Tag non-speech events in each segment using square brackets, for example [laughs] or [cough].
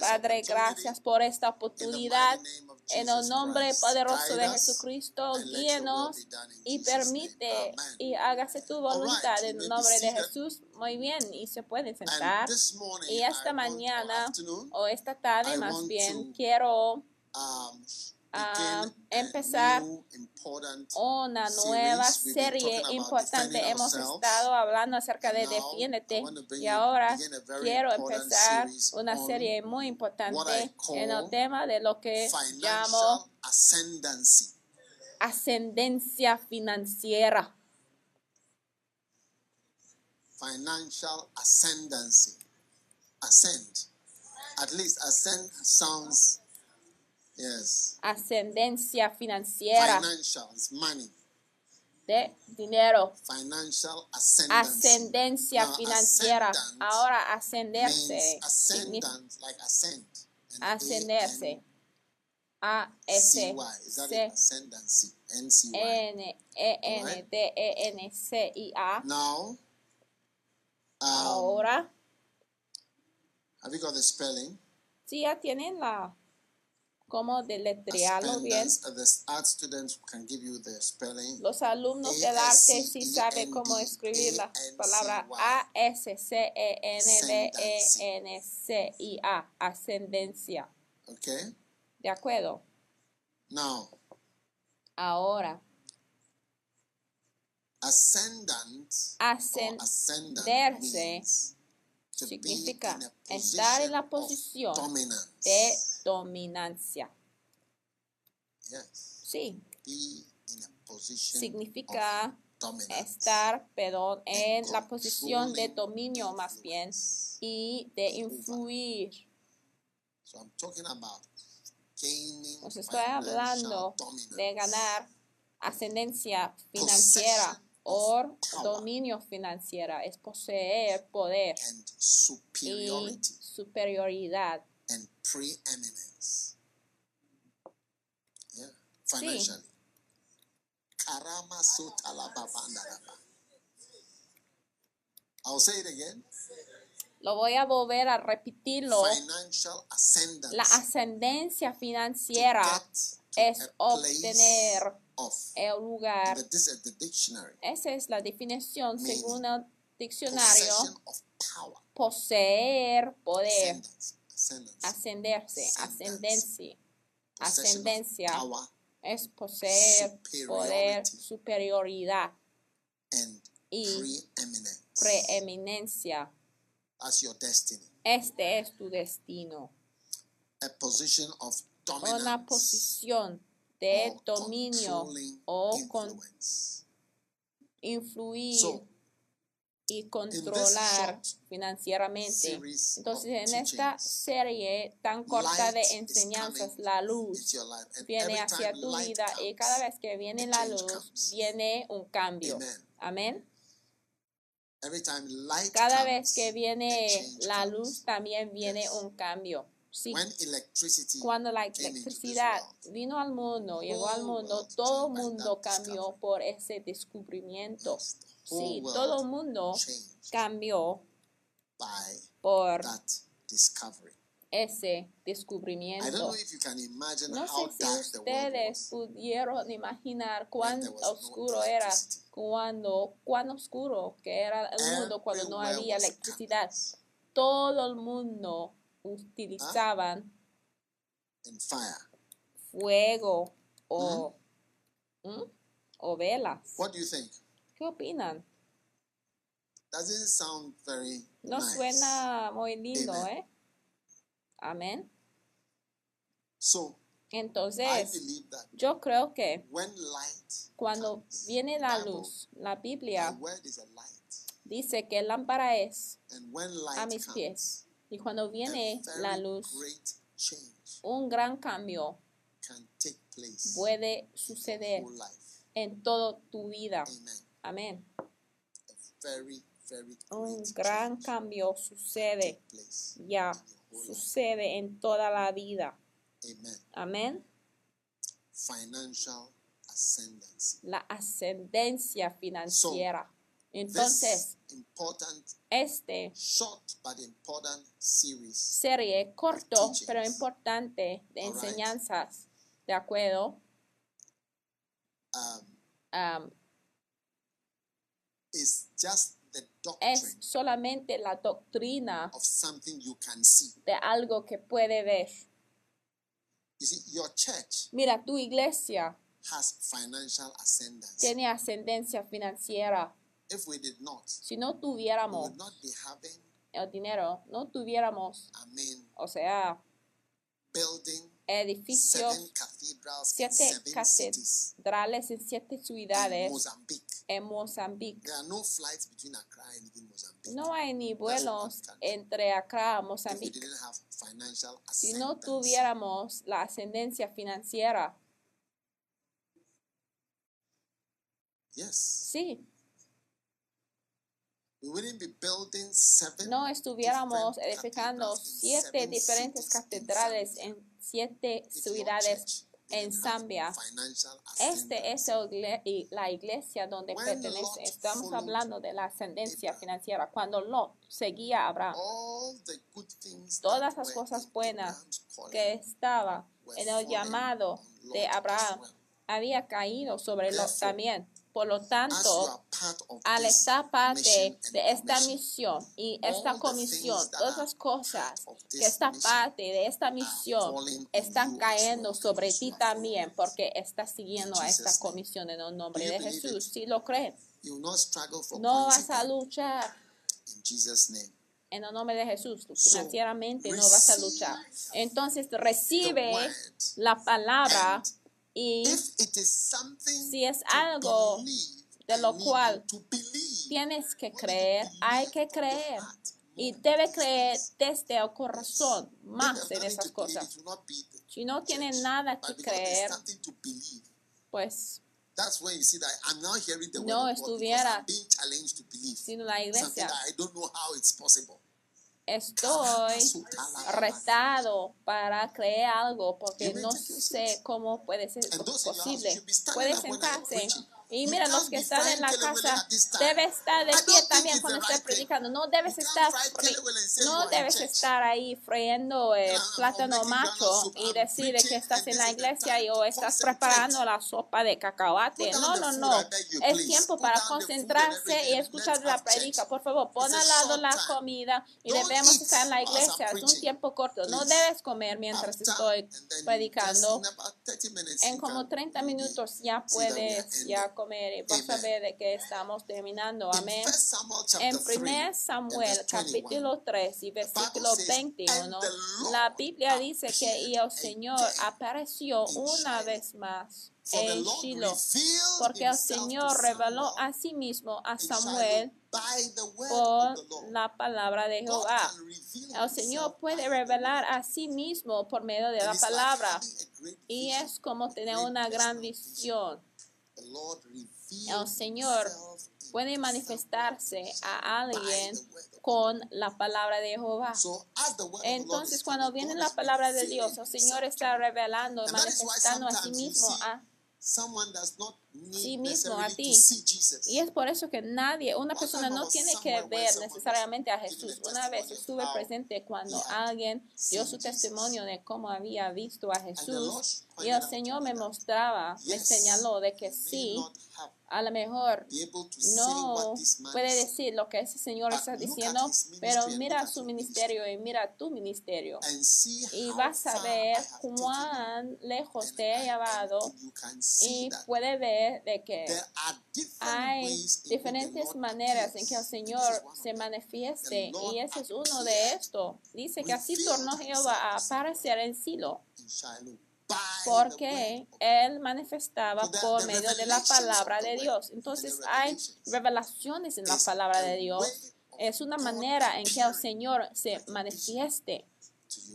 Padre, gracias por esta oportunidad. En el nombre poderoso de Jesucristo, guíenos y permite y hágase tu voluntad en el nombre de. Jesús. Muy bien, y se pueden sentar. Y esta mañana o esta tarde más bien quiero um, Ah, empezar a una nueva serie importante. Hemos estado hablando acerca de defiéndete y ahora a quiero empezar una serie muy importante en el tema de lo que llamo ascendencia financiera. Financial ascendancy. Ascend. At least ascend sounds, yes. Ascendencia financiera Financial is money. de dinero. Financial ascendancy. Ascendencia Now, financiera. Ahora ascenderse ascendant, like ascend. Ascenderse. A S A-N-C-Y. Is that C? Ascendancy. N-C-Y. N E N D E N C I A. Now, um, Ahora have you got the spelling? sí ya tienen la cómo deletrearlo bien. Uh. Los alumnos del arte sí saben cómo escribir la palabra A S C E N D E N C I A. Ascendencia. Okay. ¿De acuerdo? Now, Ahora, ascendant ascenderse significa estar en la posición de dominancia. Sí, significa estar, perdón, en la posición de dominio más bien y de influir. So I'm talking about gaining Os estoy hablando de ganar ascendencia financiera o dominio financiera. Es poseer poder and y superiority superioridad. and preeminence. Yeah, financially. Sotalababandalaba. I'll say it again. Lo voy a volver a repetirlo. La ascendencia financiera es obtener el lugar. the, this is the dictionary. Esa es la definición según el diccionario. Poseer poder. Ascenderse. Ascendencia. Ascendencia. Es poseer poder, superioridad and y preeminencia. That's your destiny. Este es tu destino. A position of dominance. Una posición de or dominio o con influir y controlar financieramente. Entonces, en esta serie tan corta de enseñanzas, la luz viene hacia tu vida y cada vez que viene la luz, viene un cambio. Amen. Amén. Every time light Cada vez que viene la luz, también viene un cambio. Sí. When electricity Cuando la electricidad world, vino al mundo, llegó al mundo, todo by mundo cambió por ese descubrimiento. Sí, todo el mundo cambió por that discovery. ese I don't know descubrimiento. if you can imagine No how sé dark si ustedes pudieron imaginar cuán oscuro era, cuando, cuán oscuro que era el mundo cuando no había electricidad. todo el mundo utilizaban and fire. fuego o, ¿Mm? o velas. What do you think? ¿Qué opinan? Doesn't sound very No nice. suena muy lindo, Amen. ¿eh? Amén. So I Entonces, believe that yo creo que when light cuando comes, viene la Bible, luz, la Biblia dice que lámpara es And when light a mis comes, pies. Y cuando viene la luz, un gran cambio can take place puede suceder en toda tu vida. Amen. Amén. Un gran cambio sucede, ya sucede en toda la vida. Amen. Amén. La ascendencia financiera. Entonces, este serie corto pero importante de enseñanzas, ¿de acuerdo? um, the es solamente la doctrina of something you can see. de algo que puede ver. Mira, tu iglesia has financial ascendancy. tiene ascendencia financiera. If we did not, Si no we tuviéramos would not be having, el dinero, no tuviéramos, I mean, o sea, building edificios, seven cathedrals in siete seven cities catedrales en siete in ciudades Mozambique. en Mozambique. There are no flights between Accra and even Mozambique. No hay ni vuelos entre Accra if we Mozambique. didn't have financial Si no tuviéramos la ascendencia financiera, Yes. sí, We wouldn't be building seven no estuviéramos edificando siete diferentes catedrales en siete ciudades en Zambia. Este es el la iglesia donde pertenece. Estamos hablando de la ascendencia financiera. Cuando Lot seguía a Abraham, todas las cosas buenas que estaba en el llamado de Abraham había caído sobre Lot también. Por lo tanto, al estar parte de esta misión y esta comisión, todas las cosas que mission parte de esta misión están cayendo sobre ti también porque estás siguiendo a esta comisión en el nombre de Jesús. Si lo for no vas a luchar in Jesus' name. en el nombre de Jesús. Financieramente no vas a luchar. Entonces recibe la palabra y si es algo de lo cual tienes que creer, hay que creer. Y debe creer desde el corazón más en esas cosas. Si no church. nada que creer, pues That's when you see that I'm now hearing the word No estuviera I'm being challenged to believe si la iglesia estoy retado para creer algo porque no sé cómo puede ser posible. Puede sentarse. Y mira, los que están en la casa, debe estar de pie también cuando esté predicando. No debes estar, no debes estar ahí I'm- I'm plátano macho y decir de que estás en la iglesia y o estás preparando la sopa de cacahuate. No, no, no. Es tiempo para concentrarse y escuchar la predica. Por favor, pon al lado la comida y debemos estar en la iglesia. Es un tiempo corto. No debes comer mientras estoy predicando. in about 30 minutes, En como can 30 really minutos ya puedes ya comer y vas a ver de que estamos terminando. In Amén. 1 Samuel chapter En 3, 1 and Samuel verse 21, capítulo 3 y versículo says, 21, "And the Lord la Biblia dice que y el Señor apareció una vez más en Shiloh, porque el Señor reveló a sí mismo a Samuel por la palabra de Jehová. El Señor puede revelar a sí mismo por medio de la palabra y es como tener una gran visión. El Señor puede manifestarse a alguien con la palabra de Jehová. Entonces, cuando viene la palabra de Dios, el Señor está revelando manifestando a sí mismo a Sí mismo a ti. Y es por eso que nadie, una persona no tiene que ver necesariamente a Jesús. Una vez estuve presente cuando alguien dio su testimonio de cómo había visto a Jesús y el Señor me mostraba, me señaló de que sí, a lo mejor no puede decir lo que ese Señor está diciendo, pero mira su ministerio y mira tu ministerio. Y vas a ver cuán lejos te he llevado y puede ver de que hay diferentes maneras en que el. Señor se manifieste y ese es uno de estos. Dice que así tornó Jehová a aparecer en Silo porque él manifestaba por medio de la palabra de Dios. Entonces hay revelaciones en la palabra de Dios. Es una manera en que el Señor se manifieste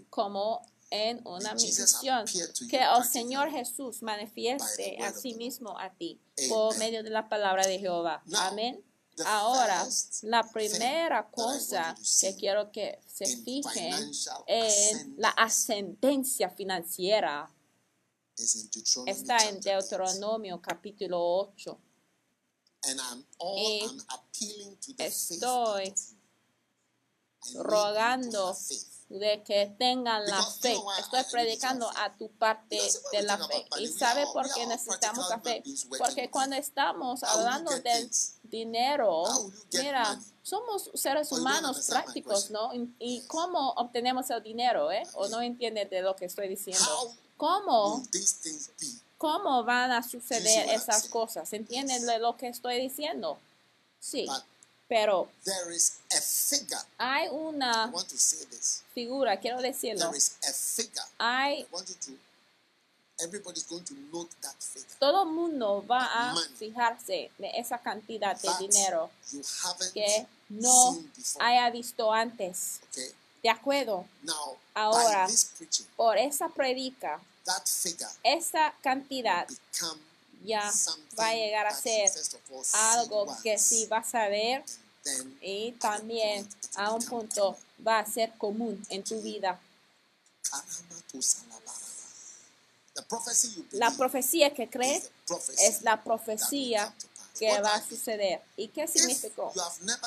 como en una misión. Que el Señor Jesús manifieste a sí mismo a ti por medio de la palabra de Jehová. Amén. Ahora, la primera cosa que quiero que se fijen en la ascendencia financiera está en. Deuteronomio capítulo 8. And I'm all Y estoy rogando. De que tengan la fe. Estoy predicando a tu parte de la fe. ¿Y sabe por qué necesitamos la fe? Porque cuando estamos hablando del dinero, mira, somos seres humanos prácticos. ¿no? Y- ¿Y cómo obtenemos el dinero, eh? ¿O no entiendes de lo que estoy diciendo? ¿Cómo? ¿Cómo van a suceder esas cosas? ¿Entienden de lo que estoy diciendo? Sí, pero there is a figure. hay I una want to say this. figura, quiero decirlo, There is a figure. hay, I want you to. Everybody's going to note that figure. todo el mundo va a Money. fijarse de esa cantidad de That dinero you haven't que no seen before. haya visto antes. Okay. De acuerdo, Now, Ahora. by this preaching, por esa predica, that figure esa cantidad become ya va a llegar a ser algo que sí vas a ver y también a un punto va a ser común en tu vida. La profecía que prophecy es la profecía que va a suceder. ¿Y qué if significó?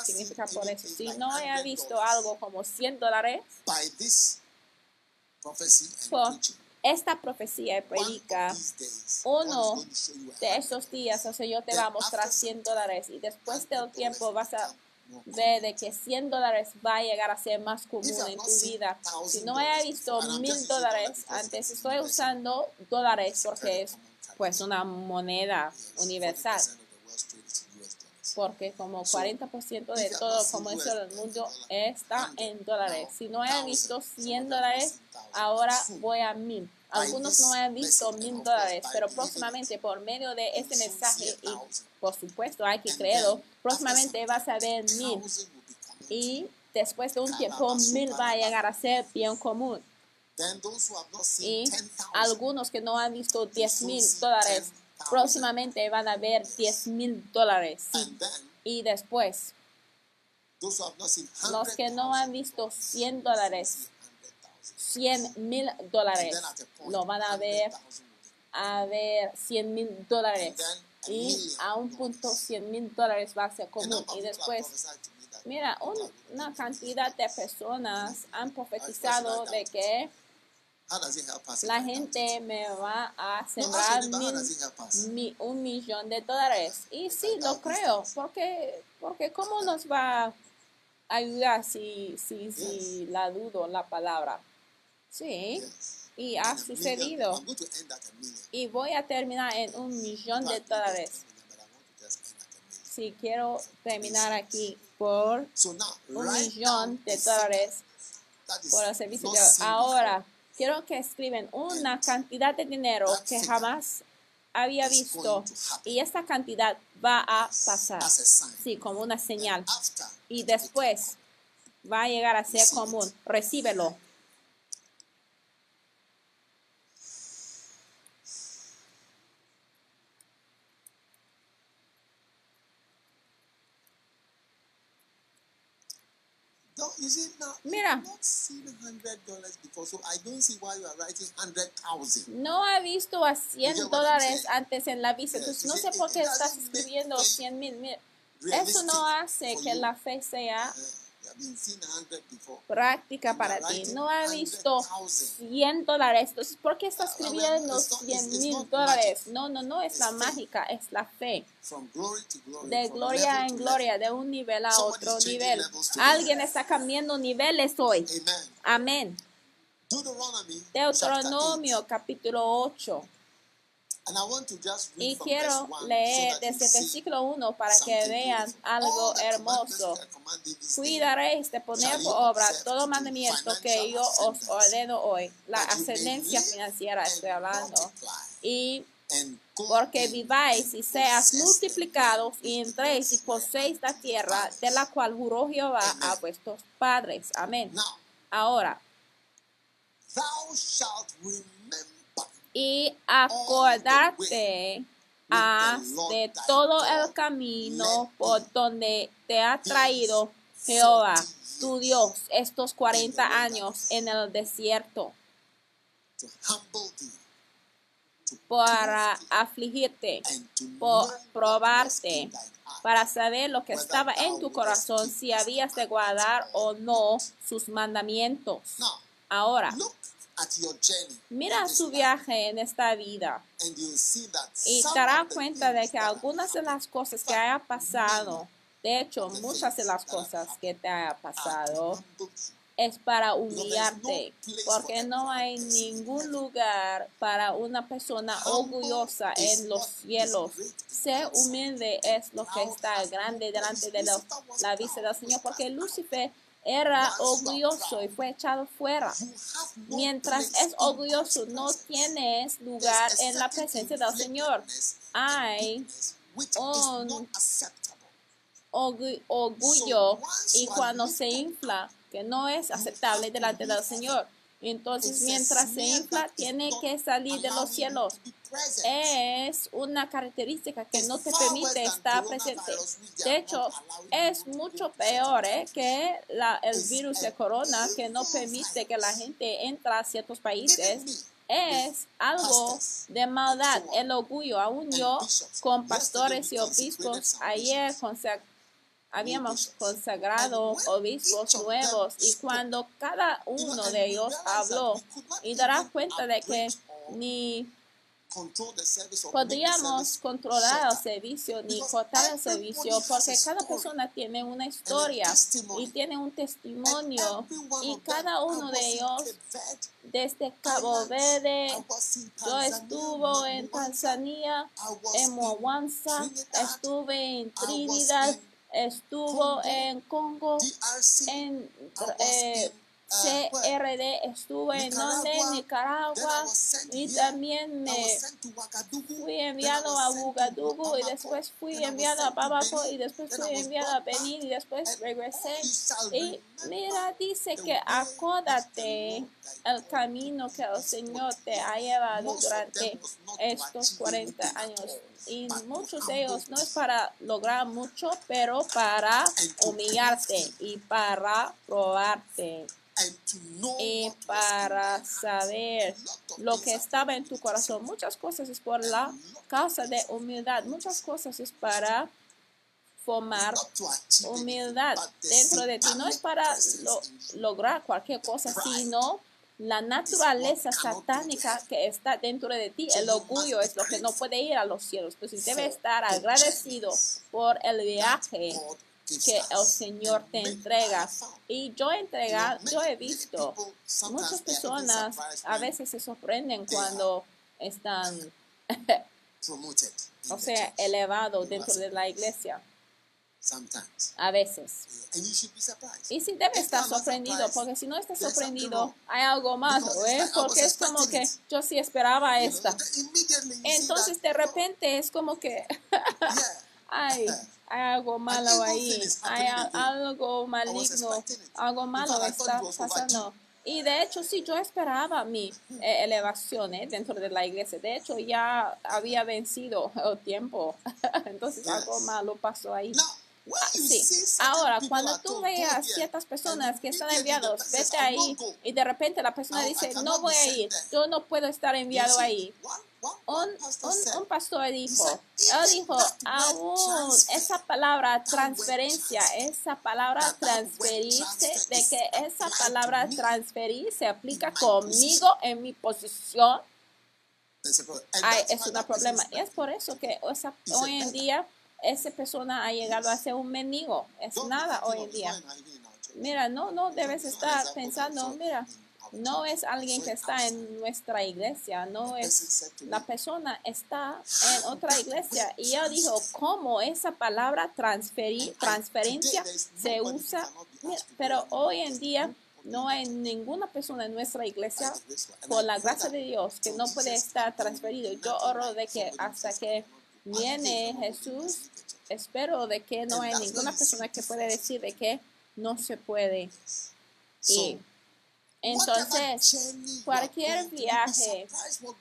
Significa por eso. Si no $100 visto algo como 100 dólares, by this prophecy and por esta profecía predica, uno de dollars. días el Señor te va a mostrar 100 dólares y después del tiempo vas a ver de que 100 dólares va a llegar a ser más común en tu vida. Si no haya visto mil dólares antes, estoy usando dólares porque es pues una moneda universal. Porque como 40% de todo comercio del mundo está en dólares. Si no he visto 100 dólares, ahora voy a mil. Algunos no han visto mil dólares, pero próximamente por medio de este mensaje, y por supuesto hay que creerlo, próximamente vas a ver mil. Y después de un tiempo, mil va a llegar a ser bien común. Y algunos que no han visto 10 mil dólares, próximamente van a ver 10 mil dólares. Y después, los que no han visto 100 dólares, 100 mil dólares, lo van a ver a ver 100 mil dólares. Y a un punto 100 mil dólares va a ser común. Y después, mira, un- una cantidad de personas han profetizado de que la gente me va a sembrar mil, mi- un millón de dólares. Y sí, lo creo, porque, porque ¿cómo nos va a ayudar si, si, si la dudo la palabra? Sí, y ha sucedido. Y voy a terminar en un millón de dólares. Si quiero terminar aquí por un millón de dólares por el servicio de ahora quiero que escriben una cantidad de dinero que jamás había visto y esta cantidad va a pasar. sí como una señal. y después va a llegar a ser común. recíbelo Mira. no ha visto a 100 dólares antes en la vista entonces no sé por qué estás escribiendo 100 mil. Eso no hace que la fe sea Práctica para ti. No ha visto 100 dólares. Entonces, ¿por qué está escribiendo 100 mil dólares? No, no, no es la mágica, es la fe. De gloria en gloria, de un nivel a otro nivel. Alguien está cambiando niveles hoy. Amén. Deuteronomio capítulo 8. Y quiero verse 1 leer desde el versículo 1 para que vean algo hermoso. Cuidaréis de poner por obra todo to mandamiento que yo os ordeno hoy. La ascendencia financiera estoy hablando. Y porque viváis y seas multiplicados y entréis y poseéis la tierra de la cual juró Jehová a vuestros padres. Amén. Ahora, y acordarte has de todo el camino por donde te ha traído Jehová, tu Dios, estos 40 años en el desierto para afligirte, por probarte, para saber lo que estaba en tu corazón, si habías de guardar o no sus mandamientos. Ahora, look at your journey. mira su life, viaje en esta vida. Y te the cuenta de que algunas de las cosas que haya pasado, de hecho, muchas de las cosas que te haya pasado, es para humillarte, porque no hay ningún lugar para una persona orgullosa en los cielos. Ser humilde es lo que está grande delante de la, la vista del Señor, porque Lucifer era orgulloso y fue echado fuera. Mientras es orgulloso, no tienes lugar en la presencia del Señor. Hay un orgullo y cuando se infla, que no es aceptable delante del Señor. Entonces, mientras se infla, tiene que salir de los cielos. Es una característica que no te permite estar presente. De hecho, es mucho peor ¿eh? que la, el virus de corona que no permite que la gente entre a ciertos países. Es algo de maldad, el orgullo. Aún yo, con pastores y obispos, ayer consac- habíamos consagrado obispos nuevos y cuando cada uno de ellos habló y even cuenta de que ni podríamos controlar el servicio ni cortar el servicio porque cada persona tiene una historia y tiene un testimonio y cada uno de ellos desde Cabo Verde yo estuve en Tanzania en Mwanza estuve en Trinidad in estuvo en Congo en eh? CRD estuve en donde Nicaragua. Y también me fui enviado a Ouagadougou y después fui enviado a Benin. y después fui enviado a. Benin y después regresé. Y mira, dice que the el camino que el Señor te ha llevado durante estos achieve 40 anything at años. Y muchos de ellos no es para lograr mucho, pero para humillarte y para probarte y para saber lo que estaba en tu corazón. Muchas cosas es por la causa de humildad. Muchas cosas es para formar humildad dentro de ti. No es para lo- lograr cualquier cosa, sino la naturaleza satánica que está dentro de ti. El orgullo es lo que no puede ir a los cielos. Entonces debe for estar agradecido por el viaje que el. Señor te entrega. Y yo many- yo he visto, muchas personas a veces se sorprenden cuando están, [laughs] o sea, elevados dentro de la iglesia. A veces. Y si debe estar sorprendido, porque si no estás sorprendido, hay algo it's ¿eh? Porque es como que yo sí esperaba esta. Entonces de repente es como que [laughs] yeah, hay, algo malo ahí, hay algo maligno, algo malo está pasando. Y de hecho sí, yo esperaba mi eh, elevación ¿eh? dentro de la iglesia. De hecho ya había vencido el tiempo. [laughs] Entonces Yes. algo malo pasó ahí. Now, you Sí, ahora cuando tú told, "Go veas here," ciertas personas que están enviados, vete "I ahí won't go." y de repente la persona dice, no voy a ir, yo no puedo estar enviado ahí. Un, un, un pastor dijo, él "Even dijo, aún esa palabra transferencia, transfer, esa palabra transferirse, transfer de que esa palabra transferir se aplica conmigo en mi posición, ay, es un problema. Y es por eso que esa- hoy en día esa persona ha llegado a ser un mendigo. Es nada hoy en día. Mira, no, no debes estar pensando, mira, no es alguien que está en nuestra iglesia, no es la persona está en otra iglesia. Y ella dijo cómo esa palabra transferir, transferencia se usa, pero hoy en día no hay ninguna persona en nuestra iglesia por la gracia de Dios que no puede estar transferido. Yo oro de que hasta que viene Jesús, espero de que no hay ninguna persona que puede decir de que no se puede. Ir. Entonces, cualquier viaje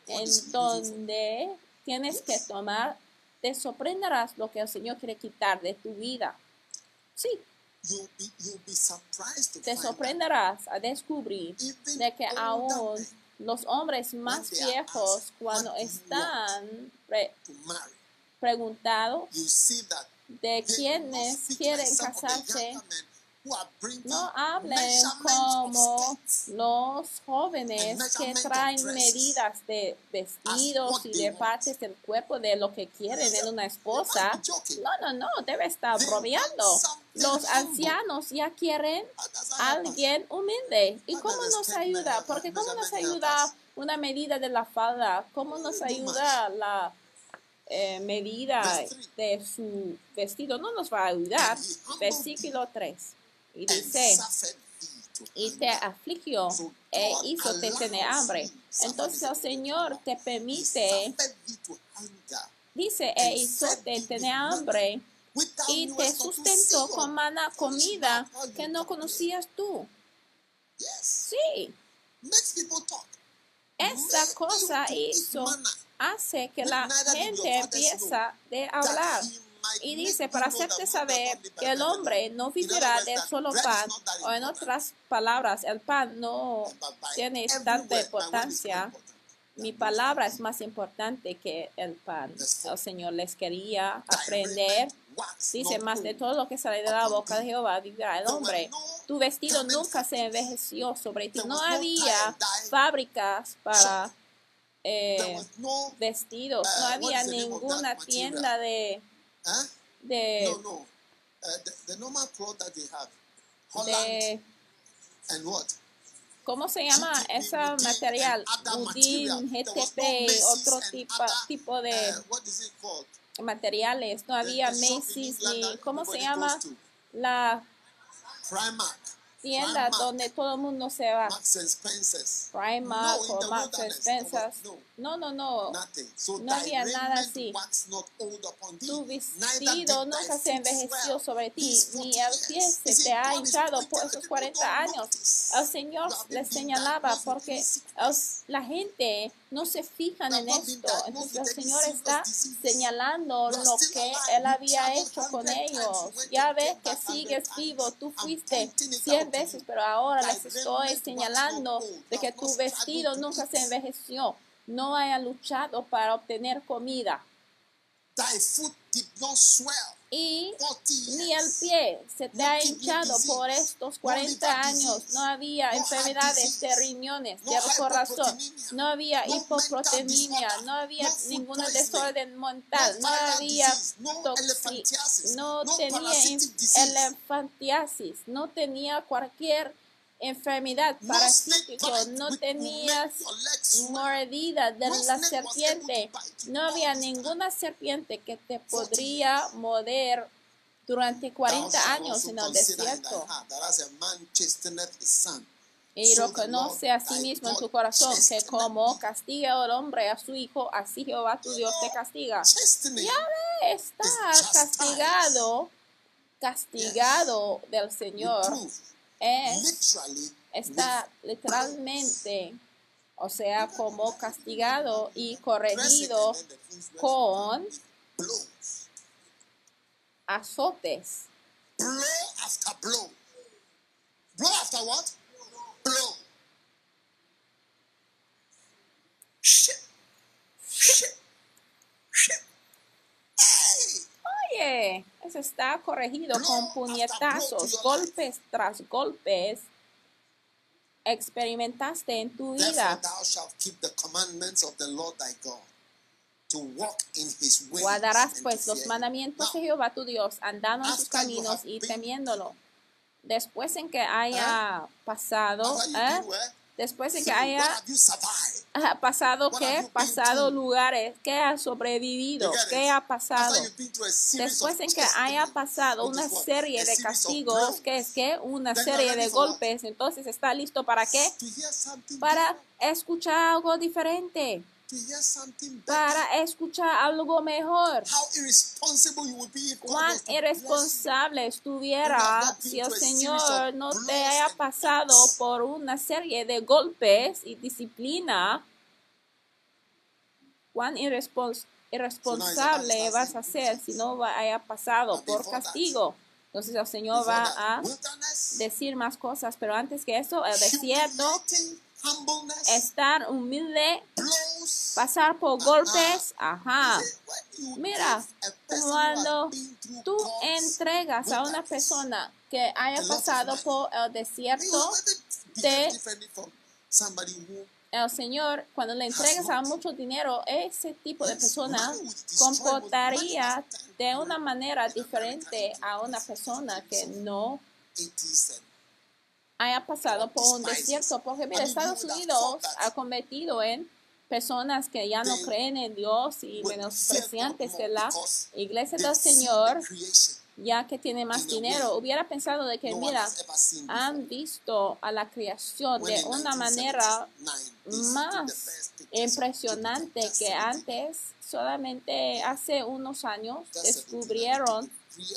en donde tienes que tomar, te sorprenderás lo que el Señor quiere quitar de tu vida. Sí, te sorprenderás a descubrir de que aún los hombres más viejos, cuando están pre- preguntados de quienes quieren casarse, no hablen como los jóvenes que traen medidas de vestidos y de partes del cuerpo de lo que quieren en una esposa. No, no, no, debe estar bromeando. Los ancianos ya quieren alguien humilde. ¿Y cómo nos ayuda? Porque ¿cómo nos ayuda una medida de la falda? ¿Cómo nos ayuda la eh, medida de su vestido? No nos va a ayudar. Versículo 3. Y dice, y te afligió e hizo te tener hambre. Entonces el Señor te permite, dice, e hizo te tener hambre y te sustentó con mana comida que no conocías tú. Sí, esa cosa hizo, hace que la gente empieza de hablar. Y dice, para hacerte saber que el hombre no vivirá de solo pan, o en otras palabras, el pan no tiene tanta importancia. Mi palabra es más importante que el pan. El Señor les quería aprender. Dice, más de todo lo que sale de la boca de Jehová vivirá el hombre. Tu vestido nunca se envejeció sobre ti. No había fábricas para eh, vestidos. No había ninguna tienda de de, no, no. Uh, the, the normal cloth that they have. Holland de and what? ¿cómo se llama GTP, ese Udin, material? Udin, GTP, no otro tipo, other, tipo de uh, what is it called? materiales. No The- había Macy's ni, ¿cómo se llama? La Primark, tienda Primark. donde todo el mundo se va. Primark no, o Marks Spencer's. No, No, no, no. So No había nada así. Tu vestido nunca se envejeció sobre ti, ni 40 el pie se te ha hinchado por esos people 40 don't años. El Señor les señalaba porque la gente no se fijan en esto. Entonces el Señor está señalando lo que. Él había hecho con 100 times. ellos. Ya ves que back 100 sigues vivo, tú fuiste pointing it 100 out to veces, pero ahora les estoy señalando de que tu vestido nunca se envejeció. No haya luchado para obtener comida. Thy foot did not swell. Y 40 ni el pie se te No ha hinchado por estos no 40 liver años. No había enfermedades de riñones, no de corazón, no había hipoproteinemia, no había ningún desorden mental, no había disease, no tenía elefantiasis, no tenía cualquier enfermedad parasítico, no tenías mordida de la serpiente. No había ninguna serpiente que te 40 podría morder durante Thou 40 shalt años en el desierto. Y reconoce a sí mismo en tu corazón que como castiga el hombre a su hijo, así Jehová tu Dios te castiga. Ya ve, está castigado, castigado del Señor es, está literalmente, o sea, como castigado y corregido con azotes entonces está corregido con puñetazos, golpes tras golpes. Experimentaste en tu vida. thou shalt keep the commandments of the Lord thy God, to walk in his ways Guardarás pues los mandamientos de Jehová tu Dios, andando en sus caminos y temiéndolo. Después en que haya pasado, after you ¿eh? Después en que haya pasado, ¿qué? Pasado lugares, ¿qué ha sobrevivido? You get ¿Qué it? ha pasado? Después en que haya pasado una serie de castigos, que es que una serie de golpes, entonces está listo para qué? Para escuchar algo diferente, to hear something better. para escuchar algo mejor. How irresponsible you would be if God Cuán irresponsable estuviera si el Señor no te haya pasado por una serie de golpes y disciplina. Cuán irrespons- irresponsable vas a ser si no haya pasado por castigo. Entonces el Señor va a decir más cosas, pero antes que eso, el desierto, estar humilde, pasar por golpes, ajá. Mira, cuando tú entregas a una persona que haya pasado por el desierto, el Señor, cuando le entregas a mucho dinero, ese tipo de persona comportaría de una manera diferente a una persona que no haya pasado por un desierto. Porque mira, Estados Unidos ha convertido en personas que ya no creen en Dios y menospreciantes de la iglesia del Señor, ya que tiene más dinero. Hubiera pensado de que, mira, han visto a la creación de una manera 1979, they took the más impresionante que antes, solamente hace unos años, descubrieron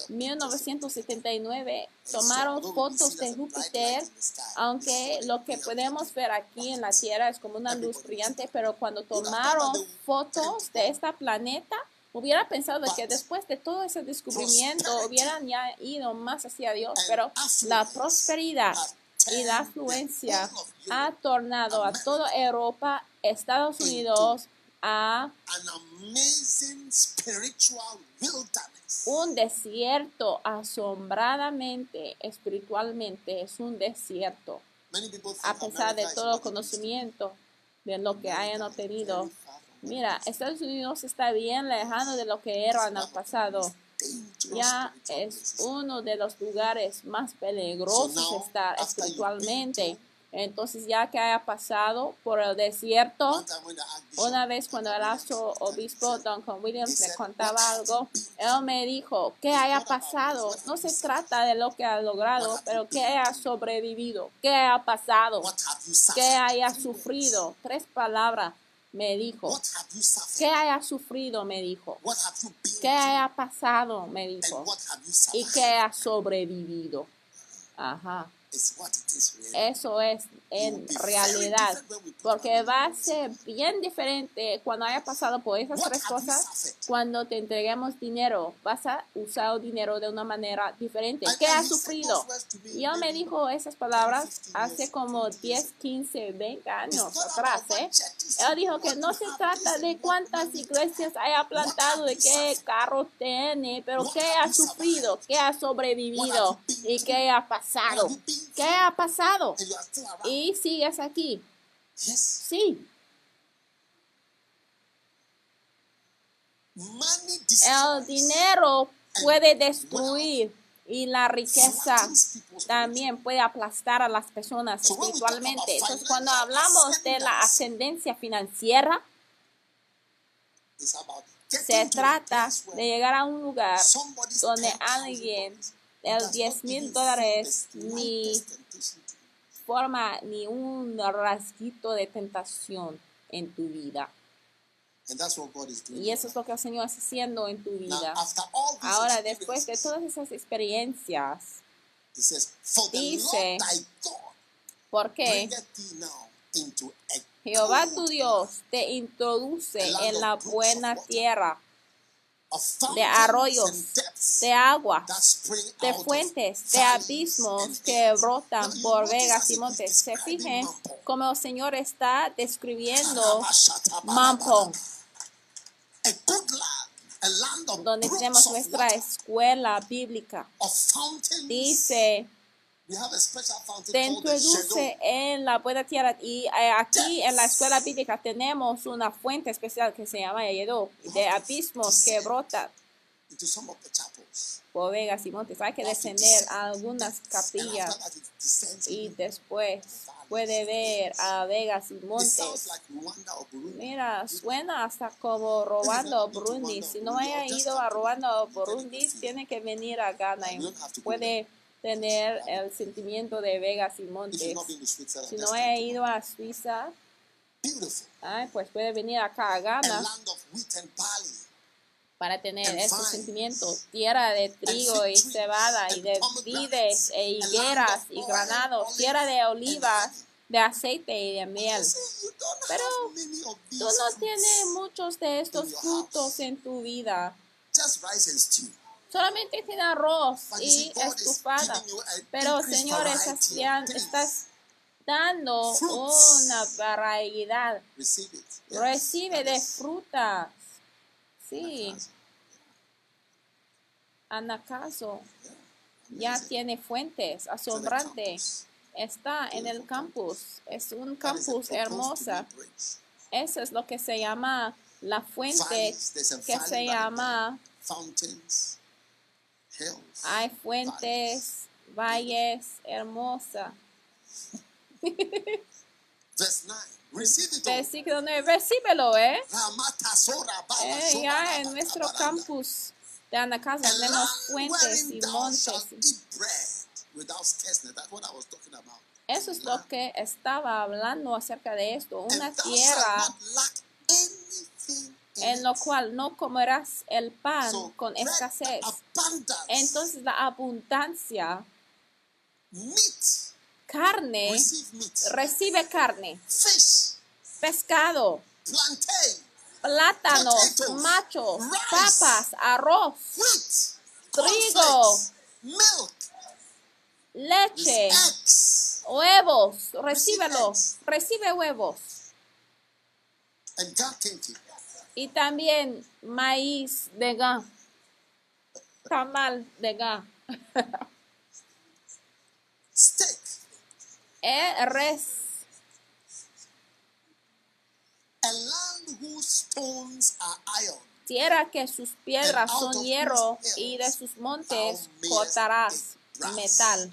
1979, tomaron fotos de Júpiter, aunque lo que podemos ver aquí en la Tierra es como una luz brillante, pero cuando tomaron fotos de este planeta, hubiera pensado que después de todo ese descubrimiento hubieran ya ido más hacia Dios, pero la prosperidad y la afluencia ha tornado a toda Europa, Estados Unidos, a un desierto asombradamente, espiritualmente, es un desierto. A pesar de todo conocimiento de lo que hayan obtenido. Mira, Estados Unidos está bien lejano de lo que era en el pasado. Ya es uno de los lugares más peligrosos estar espiritualmente. Entonces, ya que haya pasado por el desierto, Una vez cuando el astro obispo Duncan Williams me contaba algo, él me dijo, ¿qué haya pasado? No se trata de lo que ha logrado, pero ¿qué ha sobrevivido? ¿Qué ha pasado? ¿Qué haya sufrido? Tres palabras me dijo. ¿Qué haya sufrido? Me dijo. ¿Qué haya pasado? Me dijo. ¿Y qué ha sobrevivido? Ajá. Eso es en realidad. Porque va a ser bien diferente cuando haya pasado por esas tres cosas. Cuando te entreguemos dinero, vas a usar el dinero de una manera diferente. ¿Qué has sufrido? Y él me dijo esas palabras 15 years, hace como 20 years 10, 15, 20 It's años atrás. ¿eh? Él dijo que no se trata de cuántas iglesias haya plantado, de qué carro tiene, pero qué ha sufrido, qué ha sobrevivido y qué ha pasado. ¿Qué ha pasado? Y sigues aquí. Sí, el dinero puede destruir y la riqueza también puede aplastar a las personas espiritualmente. Entonces, cuando hablamos de la ascendencia financiera, se trata de llegar a un lugar donde 10,000 alguien el does not 10 mil dólares ni forma ni un rasguito de tentación en tu vida. And that's what God is doing. Y eso es lo que el Señor está haciendo en tu vida. after all these Ahora, después de experiences, todas esas experiencias, dice, Lord thy God ¿por qué? bringeth thee now into a Jehová tu Dios te introduce en la buena tierra de arroyos, de agua, de fuentes, de abismos and que brotan por vegas as y montes. Se fijen como el Señor está describiendo. Mampong, donde tenemos nuestra escuela bíblica. Dice, te introduce en la buena tierra. Y eh, aquí en la escuela bíblica tenemos una fuente especial que se llama Yedo, de abismos que brotan bodegas y montes. Hay que descender a algunas capillas y después puede ver a vegas y montes. Mira, suena hasta como robando Burundi. Si no haya ido a robando Burundi, tiene que venir a Ghana y puede tener el sentimiento de Vegas y Montes. Si no not ido a Suiza, ay, pues puede venir acá a Ghana para tener vines, sentimientos. Tierra de trigo y cebada y de vides e higueras y granados. Tierra de olivas, de aceite y de miel. Pero Tú no tienes muchos de estos frutos en tu vida. Solamente tiene arroz y estufada. Pero increased Señor, variety estás, dando una variedad. Recibe de frutas. Sí. Anacaso ya tiene fuentes, asombrante. Está en el campus. Es un campus hermosa. Eso es lo que se llama la fuente que se llama. Hay fuentes, valles, hermosa. [laughs] Verse 9. Receive it all. Versículo 9, recíbelo, ¿eh? Eh, ya en nuestro campus de Anacasa tenemos fuentes y montes. Eso es lo que estaba hablando acerca de esto. Una tierra en lo cual no comerás el pan con escasez. Entonces la abundancia, meat, carne, recibe carne, fish, pescado, machos, rice, papas, arroz, Trigo. leche, eggs, huevos, recíbelo, recibe huevos. Y también maíz de ga, tamal de ga, Steak, eh, res, a land whose stones are iron. tierra que sus piedras son hierro y de sus montes cortarás metal.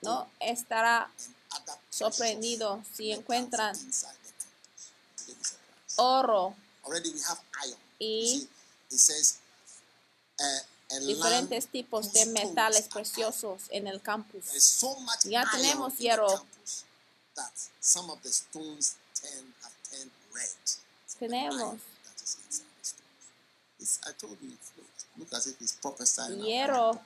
No estará sorprendido si encuentran inside the campus. Wouldn't be surprised. Oro Already we have iron. Y it says uh, a diferentes land tipos de metales preciosos en el campus. So much Ya tenemos hierro. campus that some of the stones turn have turned red. from the Tenemos iron that is inside the stones. It's, I told you, it looks, look as if it's prophesying. hierro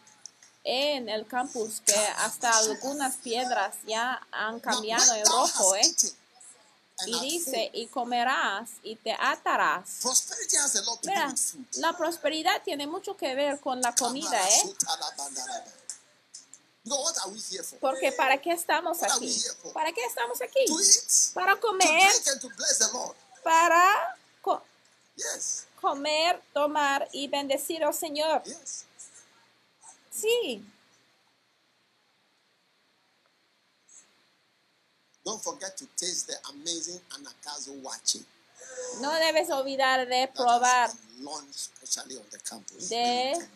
en el campus que hasta algunas piedras ya han cambiado en rojo, ¿eh? Y dice, y comerás y te atarás. Mira, la prosperidad tiene mucho que ver con la comida, ¿eh? Because what are we here for? Porque ¿para qué estamos aquí? ¿Para qué estamos aquí? Para comer, para co- comer, tomar y bendecir al Señor. Sí, Don't forget to taste the amazing anakazo wachi. no debes olvidar de probar. De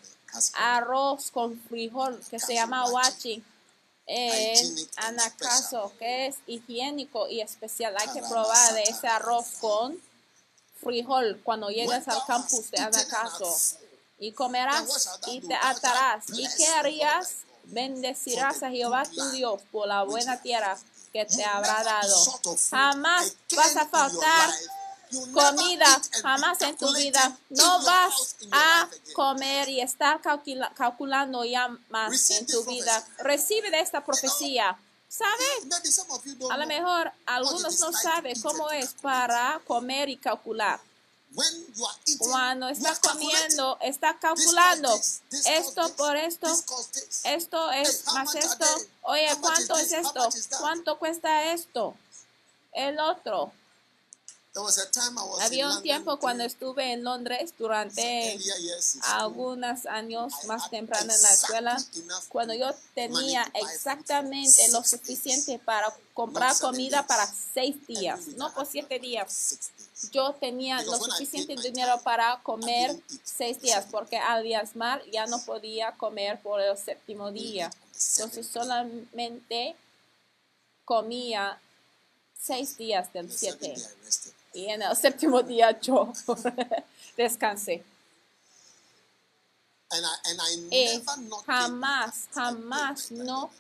arroz con frijol que se llama wachi en anacaso, que es higiénico y especial. Hay que probar de ese arroz con frijol cuando llegas al campus de anacaso. Y comerás y te atarás. ¿Y qué harías? Bendecirás a Jehová tu Dios por la buena tierra que te habrá dado. Jamás vas a faltar comida, jamás en tu vida. No vas a comer y estar calcula- calculando ya más en tu vida. Recibe de esta profecía. ¿Sabe? A lo mejor algunos no saben cómo es para comer y calcular. Cuando you está are calculating. comiendo, está This calculando esto por esto, esto es más esto. Oye, ¿cuánto es esto? ¿Cuánto cuesta esto? El otro. Había un tiempo cuando estuve en Londres durante algunos años más temprano en la escuela, cuando yo tenía exactamente lo suficiente para comprar comida para seis días, no por siete días. Yo tenía lo suficiente dinero para comer seis días, porque al diezmar ya no podía comer por el séptimo día. Entonces solamente comía seis días del siete. Y en el séptimo día yo [laughs] descansé. Y jamás, jamás no.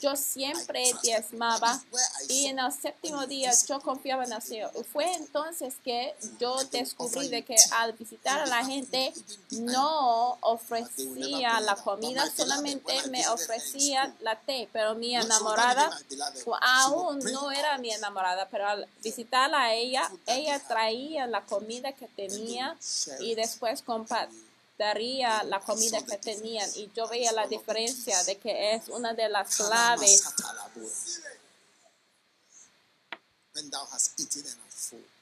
yo siempre diezmaba. Y en el séptimo día yo confiaba en el Señor. Fue entonces que yo descubrí de que al visitar a la gente no ofrecía la comida, solamente me ofrecía la té, pero mi enamorada aún no era mi enamorada, pero al visitarla a ella, ella traía la comida que tenía y después compartía daría la comida que tenían. Y yo veía la diferencia de que es una de las claves.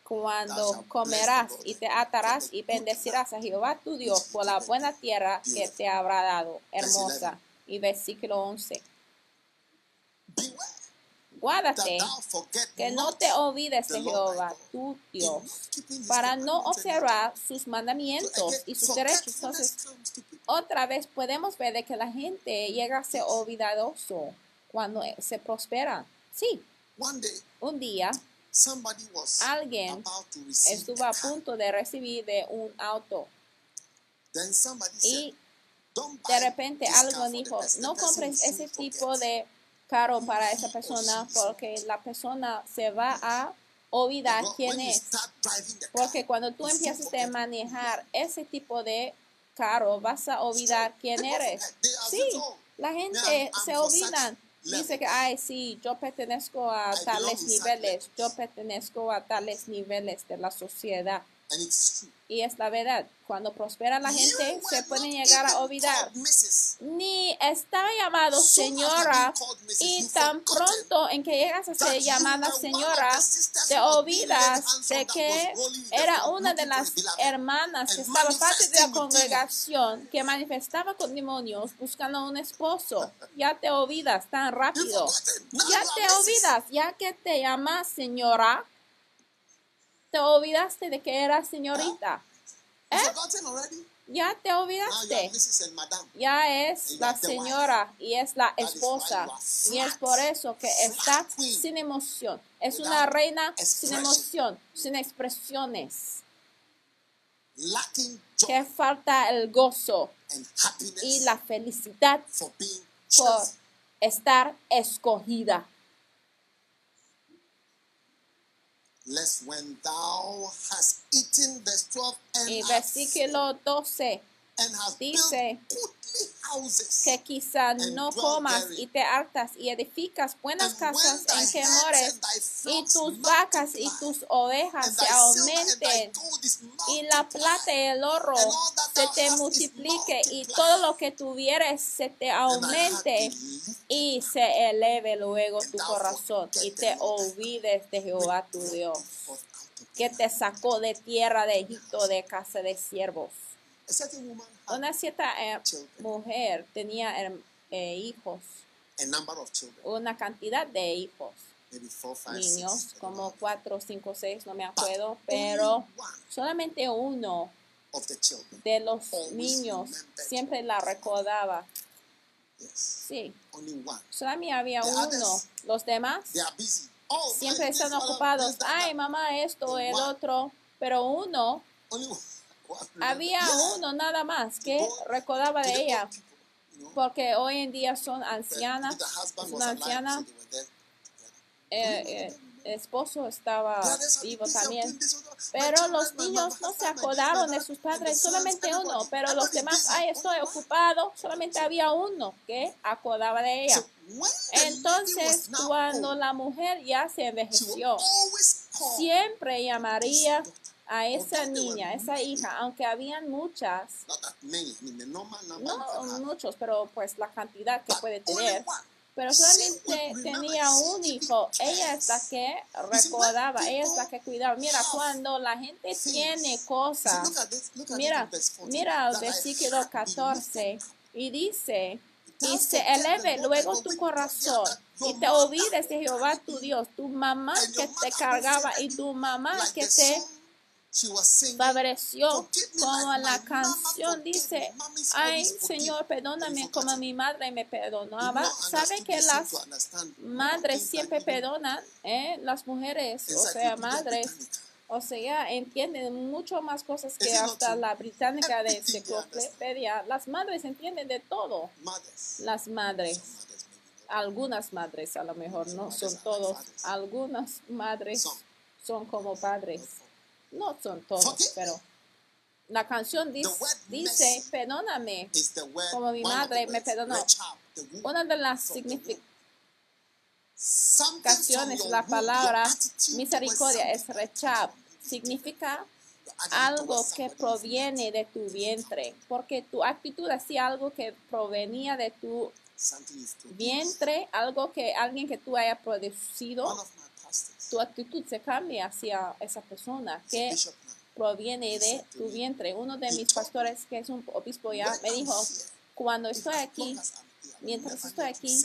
Cuando comerás y te atarás y bendecirás a Jehová tu Dios por la buena tierra que te habrá dado, hermosa. Y versículo 11 guárdate que no te olvides de Jehová, tu Dios, para no observar sus mandamientos y sus derechos. Entonces, otra vez podemos ver de que la gente llega a ser olvidadoso cuando se prospera. Sí, un día alguien estuvo a punto de recibir de un auto. Y de repente algo dijo, no compres ese tipo de caro para esa persona porque la persona se va a olvidar quién es. Porque cuando tú empiezas a manejar ese tipo de carro, vas a olvidar quién eres. Sí, la gente se olvida. Dice que, ay, sí, yo pertenezco a tales niveles, yo pertenezco a tales niveles de la sociedad. Y es la verdad, cuando prospera la gente se puede llegar a olvidar. Ni estaba llamado señora. y tan pronto en que llegas a ser llamada señora, te olvidas de que era una de las hermanas que estaba parte de la congregación que manifestaba con demonios buscando un esposo. Ya te olvidas tan rápido. Ya te olvidas, ya que te llamas señora te olvidaste de que era señorita. ¿Eh? Ya te olvidaste. Ya es la señora y es la esposa. Y es por eso que está sin emoción. Es una reina sin emoción, sin expresiones. Que falta el gozo y la felicidad por estar escogida. Y versículo 12 dice que quizá no comas y te hartas y edificas buenas casas en que mores y tus vacas y tus ovejas se aumenten y la plata y el oro se te multiplique y todo lo que tuvieres se te aumente y se eleve luego tu corazón y te olvides de Jehová tu Dios que te sacó de tierra de Egipto de casa de siervos una cierta eh, mujer tenía eh, hijos, una cantidad de hijos, niños, como cuatro, cinco, seis, no me acuerdo, pero solamente uno de los niños siempre la recordaba. Sí, solamente había uno. Los demás siempre están ocupados. Ay, mamá, esto, el otro. Pero uno había uno nada más que recordaba de ella, porque hoy en día son ancianas, una anciana, eh, eh, esposo estaba vivo también, pero los niños no se acordaron de sus padres, solamente uno, pero los demás, ay, estoy ocupado, solamente había uno que acordaba de ella. Entonces, cuando la mujer ya se envejeció, siempre llamaría a esa niña, esa hija, aunque habían muchas, no muchos, pero pues la cantidad que puede tener, pero solamente tenía un hijo. Ella es la que recordaba, ella es la que cuidaba. Mira, cuando la gente tiene cosas, mira, mira el versículo 14 y dice, y se eleve luego tu corazón y te olvides de Jehová tu Dios, tu mamá que te cargaba y tu mamá que te favoreció como la canción dice, ay Señor, perdóname como mi madre me perdonaba. ¿Sabe que las madres siempre perdonan? Eh? Las mujeres, o sea, madres, o sea, entienden mucho más cosas que hasta la británica de enciclopedia. Las madres entienden de todo. Las madres. Algunas madres, a lo mejor, no son todos. Algunas madres son como padres. No son todos, pero la canción dice, dice perdóname, como mi madre me perdonó. Una de las significaciones, la palabra misericordia es rechab, significa algo que proviene de tu vientre, porque tu actitud hacía algo que provenía de tu vientre, algo que alguien que tú haya producido tu actitud se cambia hacia esa persona que proviene de tu vientre. Uno de mis pastores, que es un obispo ya, me dijo, cuando estoy aquí, mientras estoy aquí,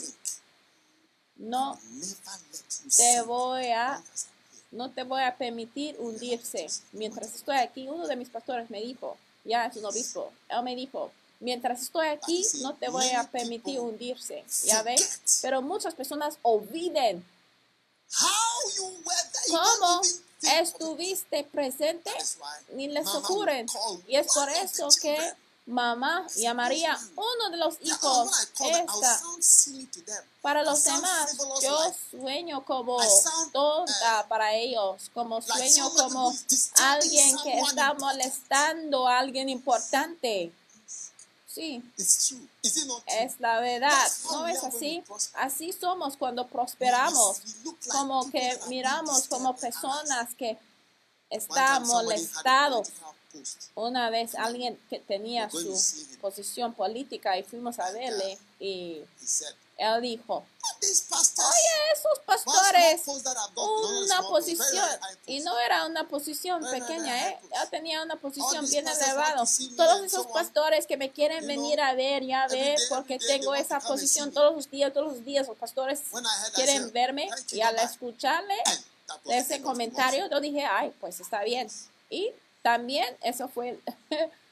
no te voy a no te voy a permitir hundirse. Mientras estoy aquí, uno de mis pastores me dijo, ya es un obispo, él me dijo, mientras estoy aquí, no te voy a permitir hundirse. ¿Ya ves? Pero muchas personas olviden ¿Cómo estuviste presente? Ni les ocurren. Y es por eso que mamá llamaría uno de los hijos esta. Para los demás, yo sueño como tonta uh, para ellos, como sueño como alguien que está molestando a alguien importante. Sí, es la verdad. ¿No es así? Así somos cuando prosperamos, como que miramos como personas que están molestados. Una vez alguien que tenía su posición política y fuimos a verle y él dijo, oye, esos pastores, una posición, y no era una posición pequeña, ¿eh? tenía una posición bien elevada. Todos esos pastores que me quieren venir a ver, ya ver, porque tengo esa posición todos los días, todos los días, los pastores quieren verme y al escucharle ese comentario, yo dije, ay, pues está bien. Y también eso fue [laughs]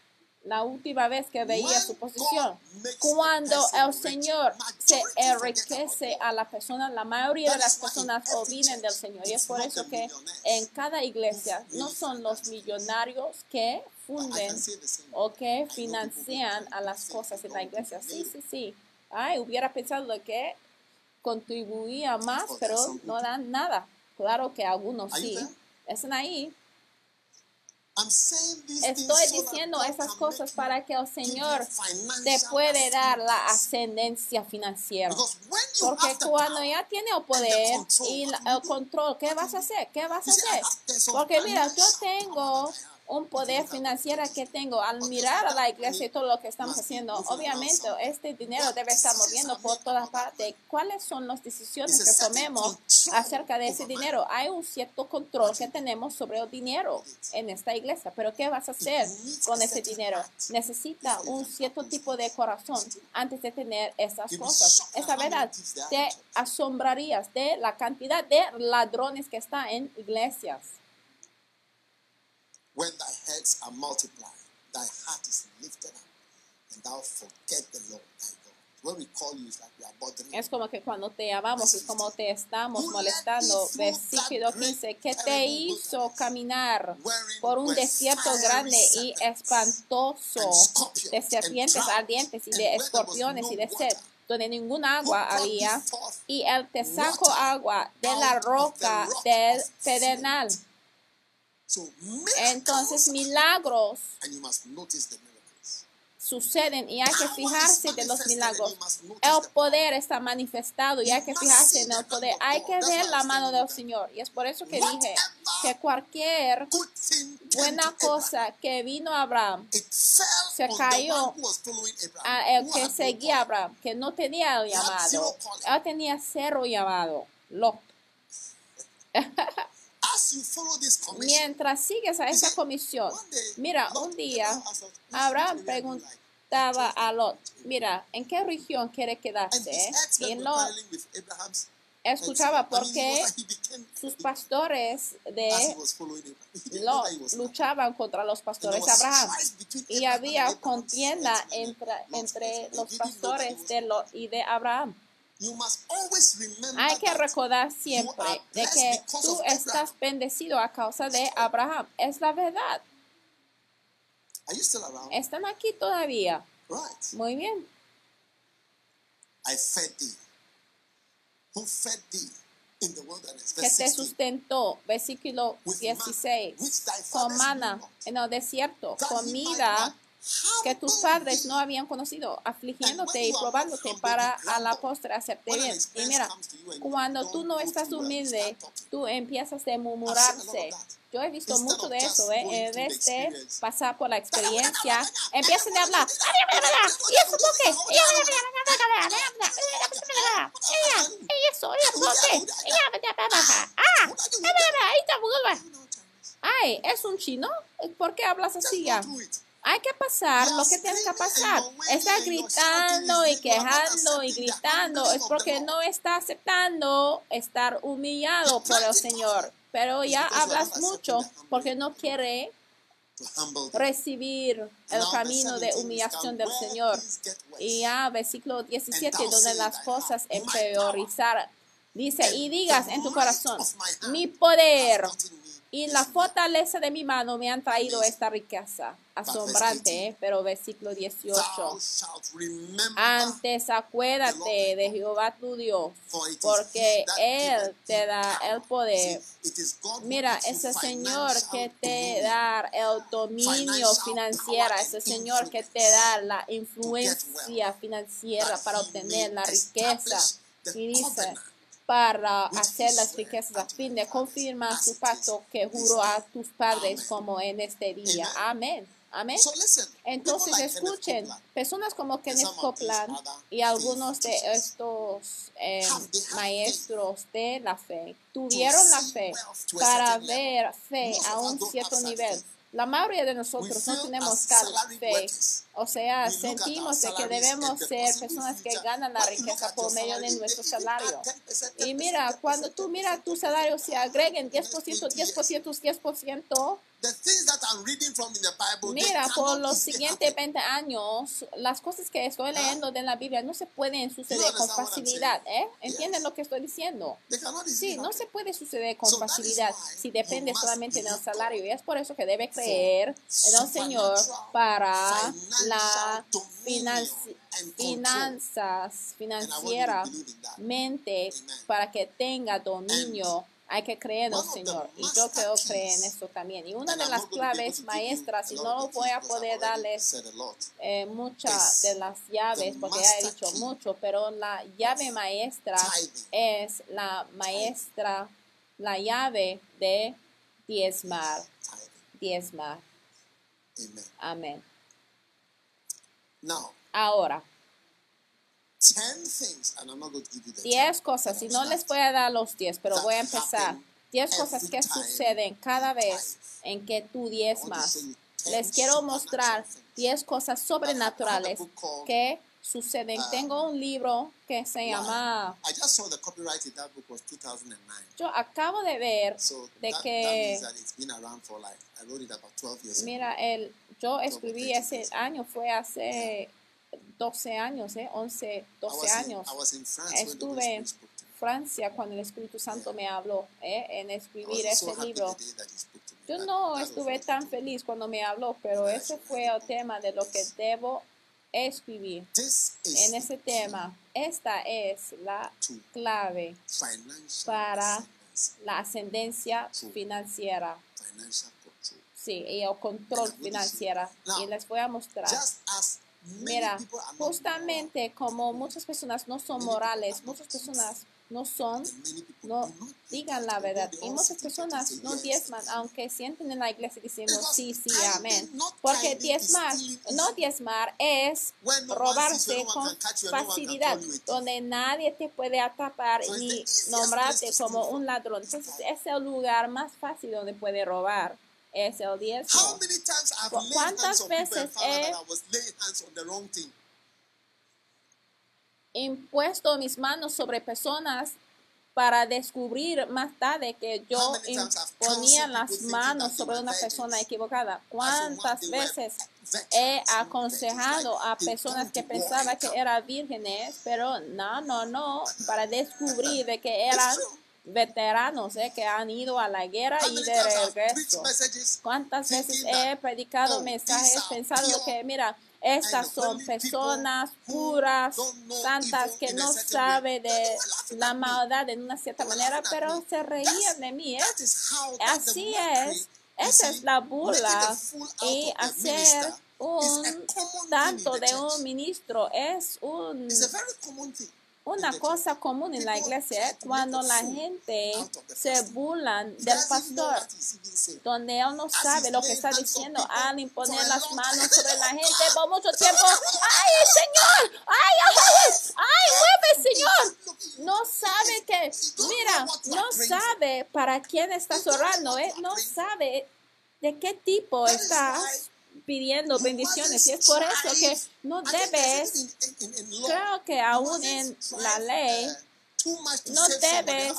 la última vez que veía su posición. Cuando el Señor se enriquece a la persona, la mayoría de las personas olviden del Señor. Y es por eso que en cada iglesia no son los millonarios que funden o que financian a las cosas en la iglesia. Sí, sí, sí. Ay, hubiera pensado que contribuía más, pero no dan nada. Claro que algunos sí. Están ahí, Estoy diciendo esas cosas para que el Señor te puede dar la ascendencia financiera. Porque cuando ya tiene el poder y el control, ¿qué vas a hacer? ¿Qué vas a hacer? Porque mira, yo tengo un poder financiero que tengo al mirar a la iglesia y todo lo que estamos haciendo. Obviamente, este dinero debe estar moviendo por todas partes. ¿Cuáles son las decisiones que tomemos acerca de ese dinero? Hay un cierto control que tenemos sobre el dinero en esta iglesia, pero ¿qué vas a hacer con ese dinero? Necesita un cierto tipo de corazón antes de tener esas cosas. Esa verdad, te asombrarías de la cantidad de ladrones que están en iglesias. When thy heads are multiplied, thy heart is lifted up, and thou forget the Lord thy God. When we call you, it's like we are bothering Es como que cuando te llamamos y como te estamos molestando. Versículo 15. ¿Qué te hizo caminar por un desierto grande y espantoso de serpientes ardientes y de escorpiones y de sed? donde ningún agua había, y él te sacó agua de la roca del pedernal entonces, milagros suceden y hay que fijarse de los milagros. El poder está manifestado y hay que fijarse en el poder. Hay que ver la mano del Señor. Y es por eso que dije que cualquier buena cosa que vino a Abraham se cayó a el que seguía a Abraham, que no tenía el llamado. Él tenía cero llamado. Lot. [laughs] Mientras sigues a esa comisión, mira, un día Abraham preguntaba a Lot, mira, ¿en qué región quiere quedarse? Y no escuchaba porque sus pastores de [laughs] Lot luchaban contra los pastores de Abraham y había contienda entre, entre los pastores de Lot y de Abraham. Hay que recordar siempre de que tú estás bendecido a causa de Abraham. Es la verdad. ¿Están aquí todavía? Muy bien. Que te sustentó, versículo 16, con mana en el desierto, comida que tus padres no habían conocido, afligiéndote y probándote para a la postre hacerte bien. Y mira, cuando tú no estás humilde, tú empiezas a murmurarse. Yo he visto mucho de eso, ¿eh? En vez de pasar por la experiencia, empiezan a hablar. ¿Y eso por qué? ¿Y eso? Ay, ¿es un chino? ¿Por qué hablas así ya? Hay que pasar lo que tiene que pasar. Está gritando y quejando y gritando. Es porque no está aceptando estar humillado por el Señor. Pero ya hablas mucho porque no quiere recibir el camino de humillación del Señor. Y ya versículo 17, donde las cosas empeorizaron. Dice, y digas en tu corazón, mi poder y la fortaleza de mi mano me han traído esta riqueza. Asombrante, ¿eh? pero versículo 18. Antes acuérdate de Jehová tu Dios, porque Él te da el poder. Mira, ese Señor que te da el dominio financiero, ese Señor que te da la influencia financiera para obtener la riqueza. Y dice, para hacer las riquezas a fin de confirmar su pacto que juró a tus padres como en este día. Amén. Amén. Entonces escuchen, personas como Kenneth Copeland y algunos de estos eh, maestros de la fe tuvieron la fe para ver fe a un cierto nivel la mayoría de nosotros no tenemos fe. O sea, sentimos de que debemos ser personas que ganan la riqueza por medio de nuestro salario. Y mira, cuando tú miras tu salario, se agreguen 10%, 10%, 10%, Mira, por los siguientes 20 años, las cosas que estoy leyendo de la Biblia no se pueden suceder con facilidad. ¿eh? ¿Entienden lo que estoy diciendo? Sí, no se puede suceder con facilidad si depende solamente del salario. Y es por eso que debe creer en el Señor para la finanzas financieramente, para que tenga dominio hay que creer en el Señor. Y yo creo creer en esto también. Y una de las claves maestras, y no voy a poder darles eh, muchas de las llaves, porque ya he dicho mucho, pero la llave maestra es la maestra, la llave de diezmar. Diezmar. Amén. Ahora. 10 cosas, y no les voy a dar los 10, pero voy a empezar. 10 cosas que suceden cada vez en que tú diezmas. Les quiero mostrar 10 cosas sobrenaturales que suceden. Uh, Tengo un libro que se llama... Yo acabo de ver de que... Mira, el, yo escribí ese año, fue hace 12 años, ¿eh? 11, 12 años. Estuve en Francia cuando el Espíritu Santo me habló ¿eh? en escribir ese libro. Yo no estuve tan feliz cuando me habló, pero ese fue el tema de lo que debo escribir. En ese tema, esta es la clave para la ascendencia financiera. Sí, y el control financiero. Y les voy a mostrar Mira, justamente como muchas personas no son morales, muchas personas no son, no digan la verdad. Y muchas personas no diezman, aunque sienten en la iglesia diciendo sí, sí, amén. Porque diezmar, no diezmar es robarse con facilidad, donde nadie te puede atrapar ni nombrarte como un ladrón. Entonces es el lugar más fácil donde puede robar. Es el diezmo. ¿Cuántas veces he impuesto mis manos sobre personas para descubrir más tarde que yo ponía las manos sobre una persona equivocada. ¿Cuántas veces he aconsejado a personas que pensaban que eran vírgenes, pero no, no, no, para descubrir de que eran veteranos eh, que han ido a la guerra y de regreso. ¿Cuántas veces he predicado mensajes pensando que, mira, estas son personas puras, santas, que no saben de la maldad de una cierta manera, pero se reían de mí. ¿eh? Así es. Esa es la burla. Y hacer un tanto de un ministro es un una cosa común en la iglesia es cuando la gente se burlan del pastor, donde él no sabe lo que está diciendo al imponer las manos sobre la [laughs] gente por mucho tiempo. ¡Ay, Señor! ¡Ay, ay, ay! ¡Mueve, Señor! No sabe que, mira, no sabe para quién estás orando, ¿eh? no sabe de qué tipo estás pidiendo bendiciones. Y es por eso que no debes, creo que aún en la ley, no debes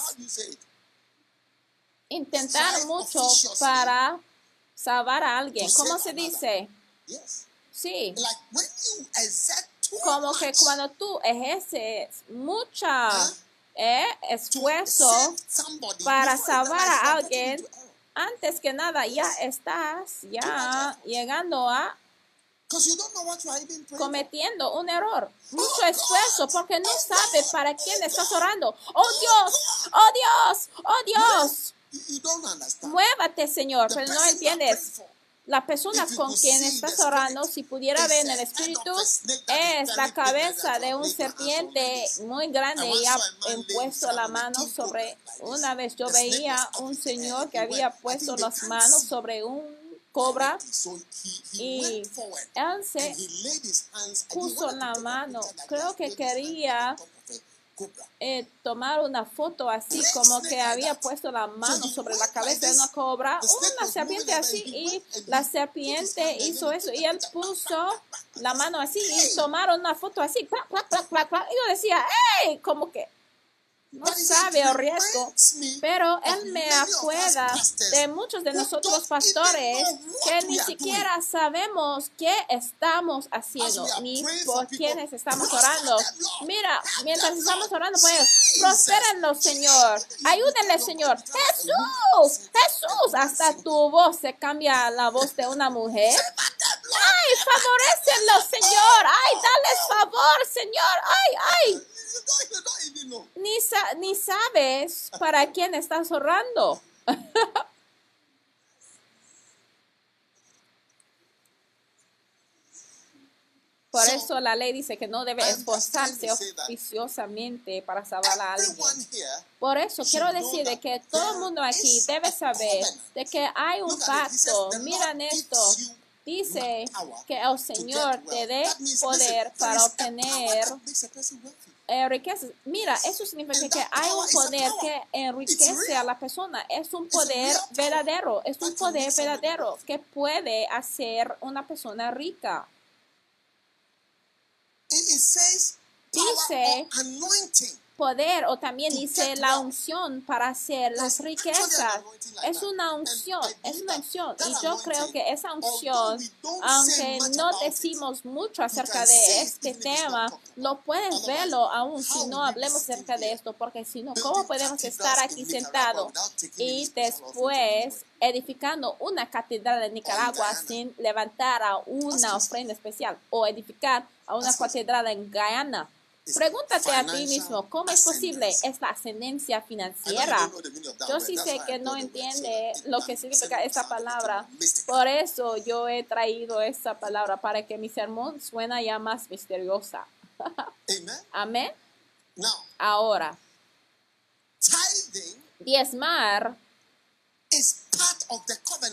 intentar mucho para salvar a alguien. ¿Cómo se dice? Sí. Como que cuando tú ejerces mucha eh, esfuerzo para salvar a alguien, antes que nada ya estás ya llegando a cometiendo un error, mucho esfuerzo, porque no sabes para quién estás orando. Oh Dios, oh Dios, oh Dios. Muévate, Señor, pero no entiendes la persona con quien estás orando, si pudiera ver en el espíritu, es la cabeza de un serpiente muy grande y ha puesto la mano sobre, una vez. Yo veía un señor que había puesto las manos sobre un cobra y él se puso la mano, creo que quería eh, tomar una foto así como que había puesto la mano sobre la cabeza de una cobra, una serpiente así y la serpiente hizo eso y él puso la mano así y tomaron una foto así, y yo decía, hey, como que no sabe el riesgo, pero Él me acuerda de muchos de nosotros pastores que ni siquiera sabemos qué estamos haciendo ni por quiénes estamos orando. Mira, mientras estamos orando, pues, prospérenlo, Señor. Ayúdenle, Señor. Jesús, Jesús, hasta tu voz se cambia la voz de una mujer. Ay, favorecenlo, Señor. Ay, dales favor, Señor. Ay, ay. Ni, ni sabes para quién estás ahorrando. [laughs] Por eso la ley dice que no debe esforzarse oficiosamente para salvar a alguien. Por eso quiero decir de que todo el mundo aquí debe saber de que hay un pacto. Miren esto. Dice que el Señor te dé poder para obtener eh, riquezas. Mira, eso significa que hay un poder que enriquece a la persona. Es un poder verdadero. Es un poder verdadero que puede hacer una persona rica. Dice poder o también dice la unción para hacer las riquezas. Es una unción, es una unción. Y yo creo que esa unción, aunque no decimos mucho acerca de este tema, no puedes verlo aún si no hablemos acerca de esto, porque si no, ¿cómo podemos estar aquí sentados y después edificando una catedral en Nicaragua sin levantar a una ofrenda especial o edificar a una catedral en Guyana? Pregúntate a ti mismo, ¿cómo es posible esta ascendencia financiera? Yo sí sé que no entiende lo que significa esta palabra. Por eso yo he traído esta palabra para que mi sermón suena ya más misteriosa. [laughs] Amén. Ahora, diezmar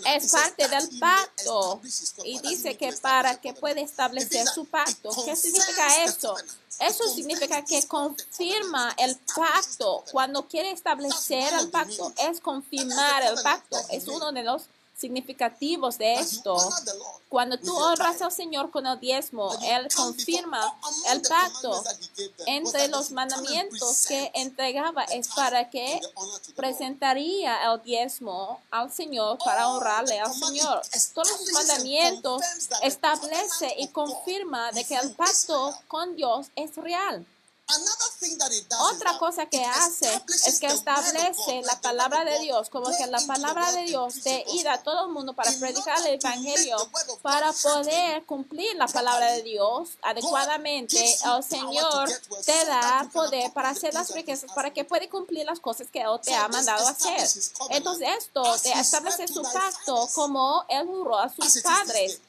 es parte del pacto. y dice que para que pueda establecer su pacto. ¿Qué significa eso? Eso significa que confirma el pacto. Cuando quiere establecer el pacto, es confirmar el pacto. Es uno de los significativos de esto. Cuando tú honras al Señor con el diezmo, Él confirma el pacto entre los mandamientos que entregaba. Es para que presentaría el diezmo al Señor para honrarle al Señor. Todos los mandamientos establece y confirma de que el pacto con Dios es real. Otra cosa que hace es que establece la palabra de Dios, como que la palabra de Dios te ir a todo el mundo para predicar el Evangelio, para poder cumplir la palabra de Dios adecuadamente. El Señor te da poder para hacer las riquezas, para que pueda cumplir las cosas que Él te ha mandado hacer. Entonces esto te establece su pacto como Él juró a sus padres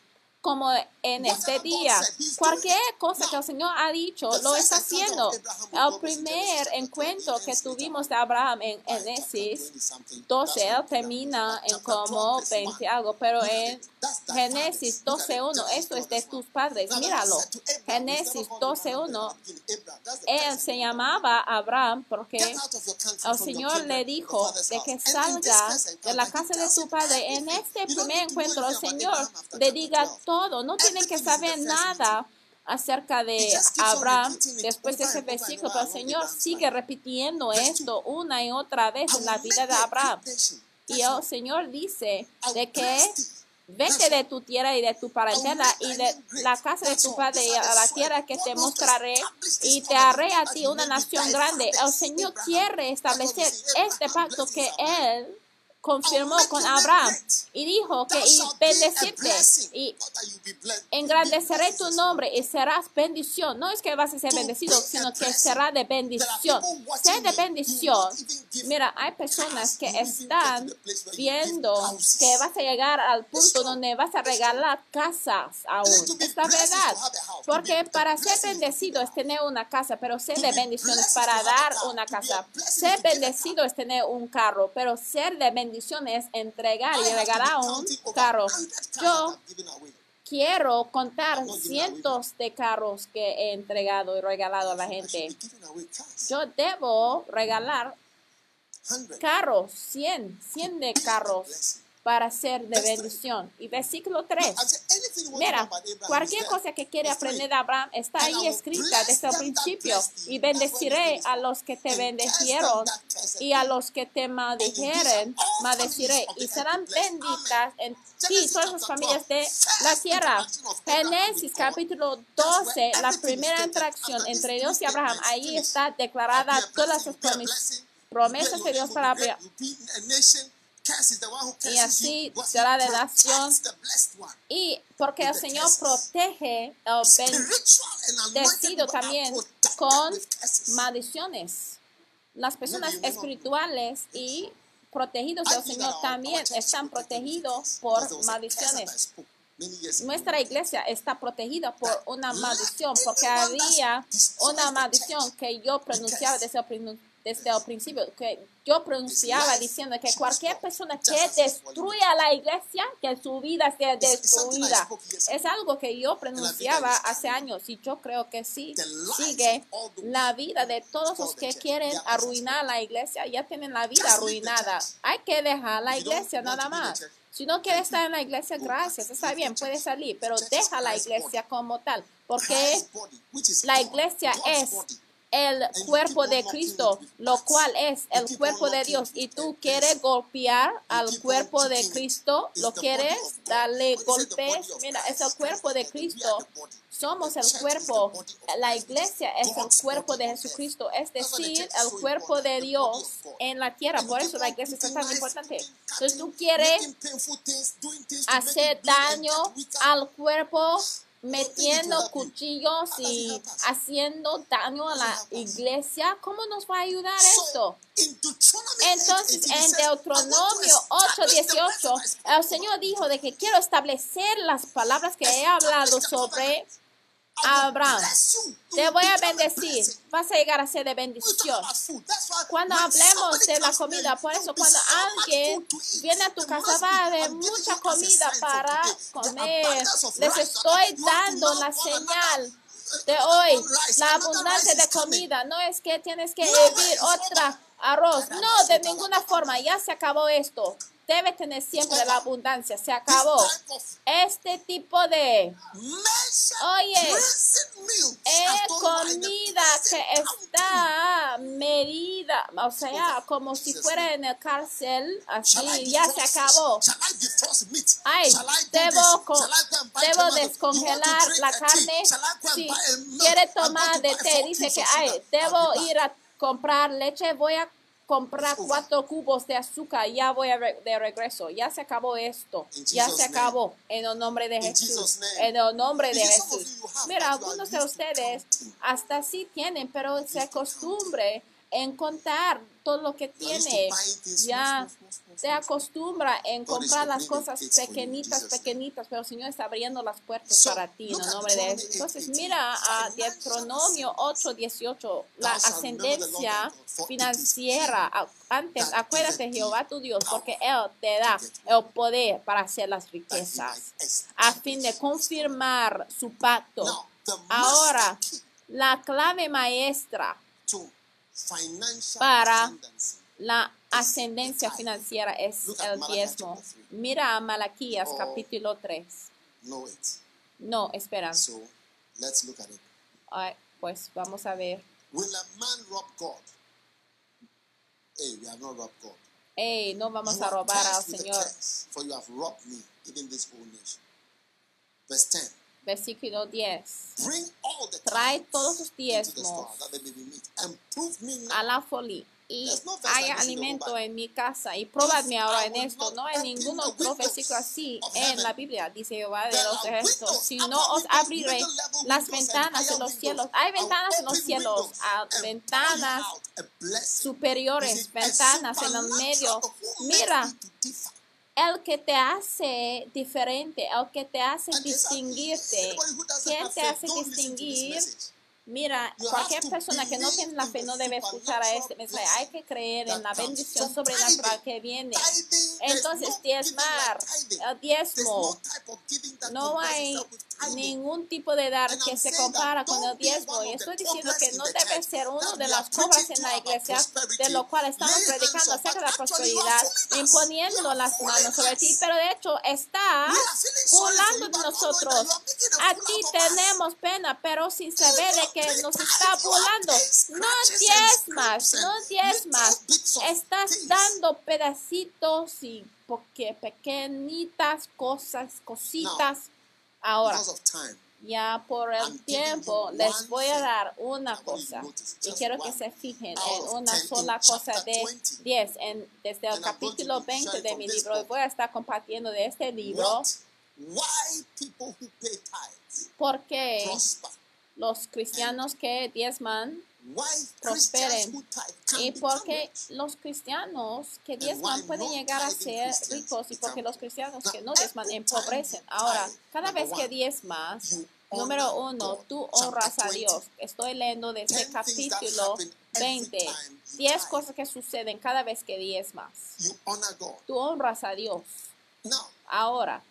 como en este día. Cualquier cosa que el Señor ha dicho, lo está haciendo. El primer encuentro que tuvimos de Abraham en Génesis 12, él termina en como 20 algo, pero en Génesis 12.1, esto es de tus padres, míralo. Génesis 12.1, él se llamaba Abraham porque el Señor le dijo de que salga de la casa de su padre. En este primer encuentro, el Señor le diga todo, no tienen que saber nada acerca de Abraham después de ese versículo, pero el Señor sigue repitiendo esto una y otra vez en la vida de Abraham. Y el Señor dice de que Vete de tu tierra y de tu parentela y de la casa de tu padre y a la tierra que te mostraré y te haré a ti una nación grande. El Señor quiere establecer este pacto que Él confirmó con Abraham y dijo que y bendecirte y engrandeceré tu nombre y serás bendición. No es que vas a ser bendecido, sino que será de bendición. Ser de bendición. Mira, hay personas que están viendo que vas a llegar al punto donde vas a regalar casas aún. Es la verdad. Porque para ser bendecido es tener una casa, pero ser de bendición es para dar una casa. Ser bendecido es tener un carro, pero ser de bendición es entregar y regalar un carro. Yo quiero contar cientos de carros que he entregado y regalado a la gente. Yo debo regalar carros, 100, 100 de carros para ser de bendición. Y versículo 3. Mira, cualquier cosa que quiere aprender de Abraham está ahí escrita desde el principio. Y bendeciré a los que te bendecieron y a los que te maldijeren, maldeciré. Y serán benditas en ti todas las familias de la tierra. Génesis capítulo 12, la primera interacción entre Dios y Abraham. Ahí está declarada todas las promesas de Dios para Abraham y así será de nación. Y porque el Señor protege el bendecido también con maldiciones. Las personas espirituales y protegidos del Señor también están protegidos por maldiciones. Nuestra iglesia está protegida por una maldición, porque había una maldición que yo pronunciaba desde el desde el principio, que yo pronunciaba diciendo que cualquier persona que destruya la iglesia, que su vida sea destruida. Es algo que yo pronunciaba hace años y yo creo que sí sigue la vida de todos los que quieren arruinar la iglesia, ya tienen la vida arruinada. Hay que dejar la iglesia nada más. Si no quieres estar en la iglesia, gracias, está bien, puedes salir, pero deja la iglesia como tal, porque la iglesia es el cuerpo de Cristo, lo cual es el cuerpo de Dios, y tú quieres golpear al cuerpo de Cristo, lo quieres darle golpes, mira, es el cuerpo de Cristo. Somos el cuerpo, la iglesia es el cuerpo de Jesucristo, es decir, el cuerpo de Dios en la tierra. Por eso la iglesia es tan importante. Entonces tú quieres hacer daño al cuerpo metiendo cuchillos y haciendo daño a la iglesia, ¿cómo nos va a ayudar esto? Entonces, en Deuteronomio 8:18, el Señor dijo de que quiero establecer las palabras que he hablado sobre Abraham, te voy a bendecir, vas a llegar a ser de bendición. Cuando hablemos de la comida, por eso cuando alguien viene a tu casa va a haber mucha comida para comer. Les estoy dando la señal de hoy, la abundancia de comida. No es que tienes que vivir otra arroz. No, de ninguna forma, ya se acabó esto debe tener siempre la abundancia. Se acabó. Este tipo de, oye, es comida que está medida, o sea, como si fuera en el cárcel, así, ya se acabó. Ay, debo, debo descongelar la carne. Si quiere tomar de té, dice que, ay, debo ir a comprar leche, voy a comprar cuatro cubos de azúcar, ya voy de regreso, ya se acabó esto, ya se acabó. En el nombre de Jesús, en el nombre de Jesús. Mira, algunos de ustedes hasta sí tienen, pero se acostumbre en contar todo lo que tiene. Ya se acostumbra en comprar las cosas pequeñitas, pequeñitas, pero el Señor está abriendo las puertas para ti en el nombre de Jesús. Entonces, mira a Deuteronomio 8, 18, la ascendencia financiera. Antes, acuérdate Jehová tu Dios, porque Él te da el poder para hacer las riquezas, a fin de confirmar su pacto. Ahora, la clave maestra para la ascendencia financiera es el diezmo. Mira a Malaquías oh. capítulo 3. No, espera. pues vamos a ver. Hey, no vamos a robar al Señor. Versículo 10. Trae todos los diezmos a la folia y hay alimento en mi casa. Y probadme ahora en esto. No hay ningún otro versículo así en la Biblia, dice Jehová de los ejércitos. Si no os abriré las ventanas de los cielos. Hay ventanas en los cielos, ventanas superiores, ventanas en el medio. Mira, el que te hace diferente, el que te hace distinguirte. ¿Quién te hace distinguir? Mira, cualquier persona que no tiene la fe no debe escuchar a este mensaje. Hay que creer en la bendición sobrenatural que viene. Entonces, diezmar, el diezmo. No hay ningún tipo de dar que se compara con el diezmo. Y estoy diciendo que no debe ser uno de las cosas en la iglesia de lo cual estamos predicando acerca de la prosperidad, imponiendo las manos sobre ti. Pero de hecho, está burlando de nosotros. Aquí tenemos pena, pero sin saber de que nos está burlando. No diezmas, no diezmas. Estás dando pedacitos y porque pequeñitas cosas, cositas. Ahora, ya por el tiempo les voy a dar una cosa. y quiero que se fijen en una sola cosa de 10. En, desde el capítulo 20 de mi libro. voy a estar compartiendo de este libro. Porque los cristianos que diezman prosperen y porque los cristianos que diezman pueden llegar a ser ricos y porque los cristianos que no diezman empobrecen. Ahora, cada vez que diezmas, número uno, tú honras a Dios. Estoy leyendo desde este capítulo 20. 10 cosas que suceden cada vez que diezmas. Tú honras a Dios. Ahora,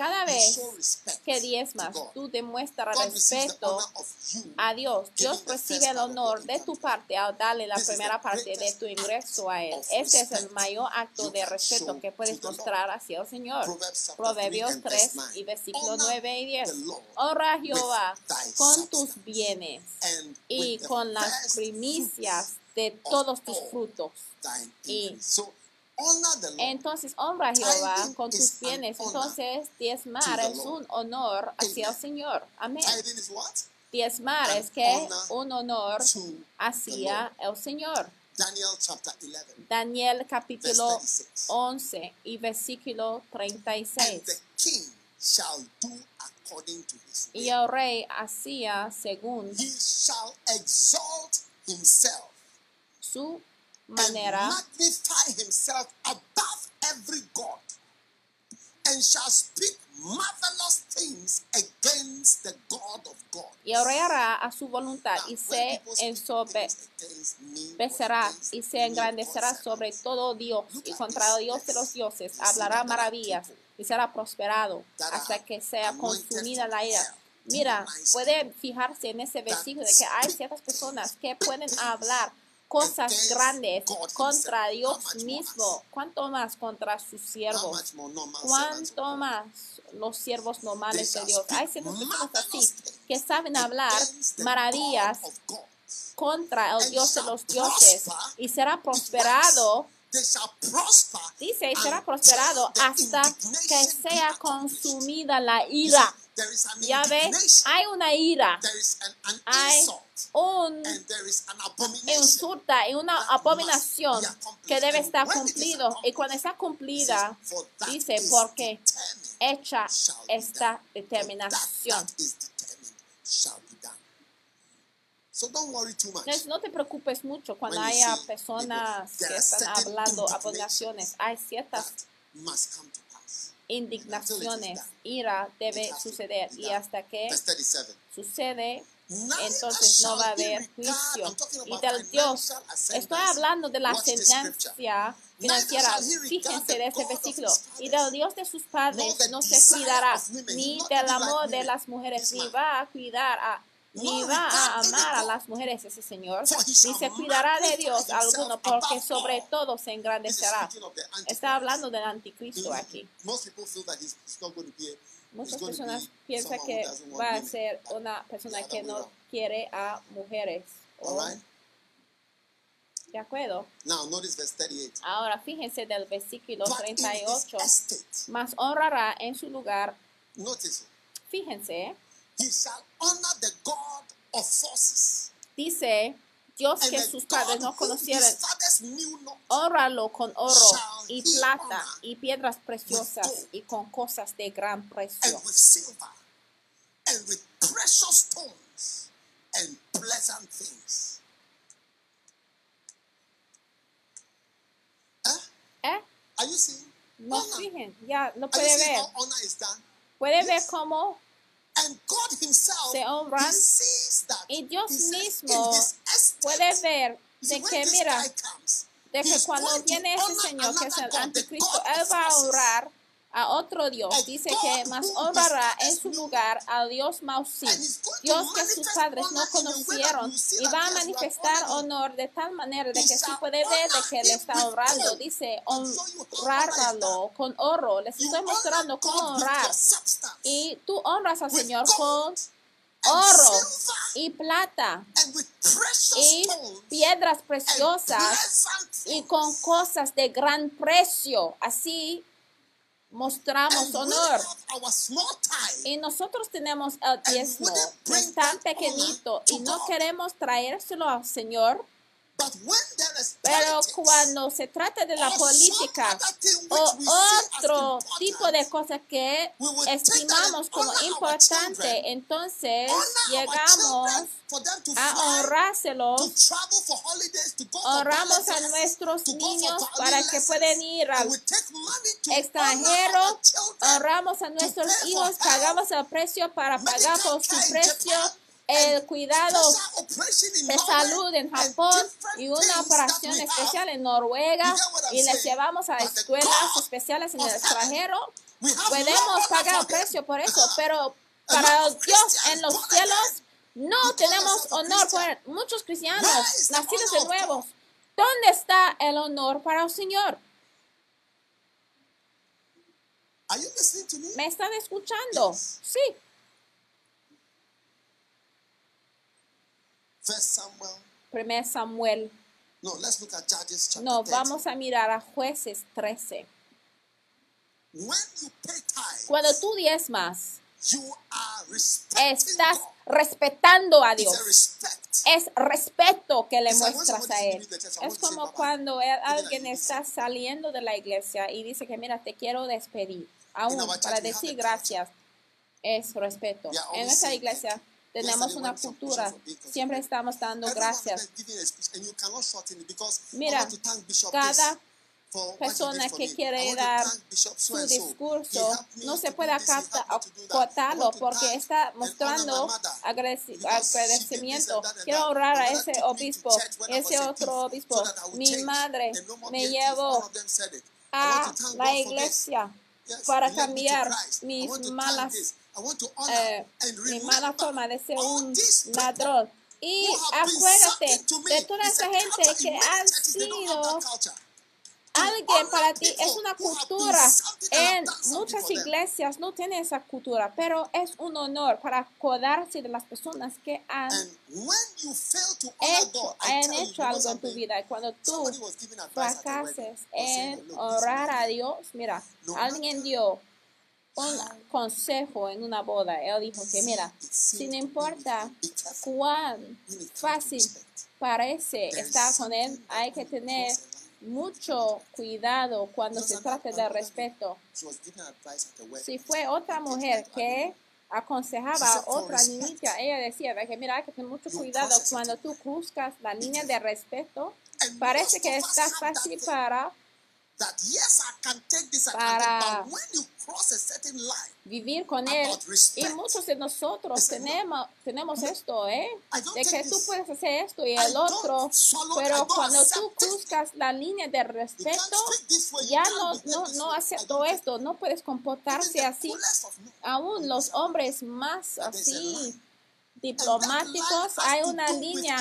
cada vez que diezmas, tú demuestras respeto a Dios. Dios recibe el honor de tu parte al darle la primera parte de tu ingreso a Él. Ese es el mayor acto de respeto que puedes mostrar hacia el Señor. Proverbios 3 y versículos 9 y 10. Honra a Jehová con tus bienes y con las primicias de todos tus frutos. Y entonces honra a Jehová con tus bienes. Entonces diezmar es un honor hacia el Señor. Amén. Diezmar es que un honor hacia el Señor. Daniel capítulo 11 y versículo 36. shall do according to his Y el rey hacía según He and manera magnify himself above every god, and shall speak marvelous things against the God of God. y hará a su voluntad y se ensoberbecerá y se engrandecerá sobre todo Dios y contra Dios de los dioses hablará maravillas y será prosperado hasta que sea consumida la ira. Mira, puede fijarse en ese versículo de que hay ciertas personas que pueden hablar cosas grandes contra Dios mismo, cuánto más contra sus siervos, cuánto más los siervos normales de Dios. Hay ciertas personas así que saben hablar maravillas contra el Dios de los dioses y será prosperado, dice, y será prosperado hasta que sea consumida la ira. Ya ve, indignation, hay una ira, hay un insulta y una abominación que debe estar cumplido. Y cuando está cumplida, dice, porque hecha esta determinación. No te preocupes mucho cuando haya personas que están hablando abominaciones. Hay ciertas indignaciones, ira debe suceder y hasta que Verse 37. sucede, entonces no va a haber juicio. Y del Dios, estoy hablando de la sentencia financiera. Fíjense de este versículo. Y del Dios de sus padres no se cuidará, ni del amor de las mujeres, ni va a cuidar a ni va a amar a las mujeres ese Señor, ni se cuidará de Dios alguno, porque sobre todo se engrandecerá. Está hablando del anticristo aquí. Muchas personas piensan que va a ser una persona que no quiere a mujeres. ¿De acuerdo? Now notice verse 38. Ahora fíjense del versículo But in his 38. estate, Más honrará en su lugar. notice, Fíjense, he shall honor the God of forces. dice Dios que sus padres no conocieron. Honralo con oro y plata y piedras preciosas y con cosas de gran precio. with silver and with precious stones and pleasant things. Huh? ¿Eh? No fijen, ya lo puede ver. Puede ver cómo Se honran. He sees that. Y Dios mismo puede ver de que, this mira, de que cuando viene ese Señor que es el anticristo, Él va a honrar a otro Dios. Dice que más honrará en su lugar a Dios Mausí, Dios que sus padres no conocieron y va a manifestar honor de tal manera de que shall puede ver de que le está honrando. Dice honrarlo con oro. Les estoy mostrando cómo honrar. Y tú honras al Señor con oro y plata y piedras preciosas y con cosas de gran precio. Así mostramos honor. Y nosotros tenemos el diezmo, es tan pequeñito, y no queremos traérselo al Señor. Pero cuando se trata de la política o otro tipo de cosas que estimamos como importante, entonces llegamos a honrárselos honramos a nuestros niños para que puedan ir al extranjero, honramos a nuestros hijos, pagamos el precio para pagar por su precio el cuidado de salud en Japón y una operación especial en Noruega y les llevamos a escuelas especiales en el extranjero. Podemos pagar precio por eso, pero para Dios en los cielos no tenemos honor por muchos cristianos nacidos de. God? ¿Dónde está el honor para el Señor? Me? ¿Me están escuchando? Sí. First Samuel. Primer Samuel. No, let's look at Judges chapter No, 13. vamos a mirar a jueces 13. When you pay tithe, Cuando tú diezmas, you are respecting estás God. respetando a Dios. respect. Es respeto que le It's muestras a Él. Es como cuando alguien está saliendo de la iglesia y dice que mira, te quiero despedir. aún para decir gracias es respeto. En saying iglesia. Tenemos una cultura, siempre estamos dando gracias. Mira, cada persona que quiere dar su discurso. no se puede acotarlo porque está mostrando agradecimiento. Quiero My a ese obispo, ese otro obispo. Mi madre me llevó a la iglesia para cambiar mis malas eh, mi mala forma de ser un ladrón. Y acuérdate de toda esa gente que have sido alguien para ti. Es una cultura. En muchas iglesias no tienen esa cultura, pero es un honor para acordarse de las personas que han hecho, han hecho algo en tu vida. Y cuando tú fracases en "Look, honrar a Dios, mira, alguien dio un consejo en una boda. Él dijo que, mira, to be importa cuán fácil parece estar con él, hay que tener mucho cuidado cuando se another- de respeto. Si fue otra mujer que aconsejaba a otra niñita, ella decía de que mira, hay que tener mucho cuidado cuando tú cruzcas la línea de respeto. Parece que está fácil para Para- take, but when you cross a certain line, vivir con él. Y muchos de nosotros tenemos, tenemos esto, ¿eh? De que tú this. puedes hacer esto y el otro, pero cuando tú cruzas la línea de respeto, ya no, no, no acepto esto, no puedes comportarse así. Aún los hombres más así line. diplomáticos, hay una línea.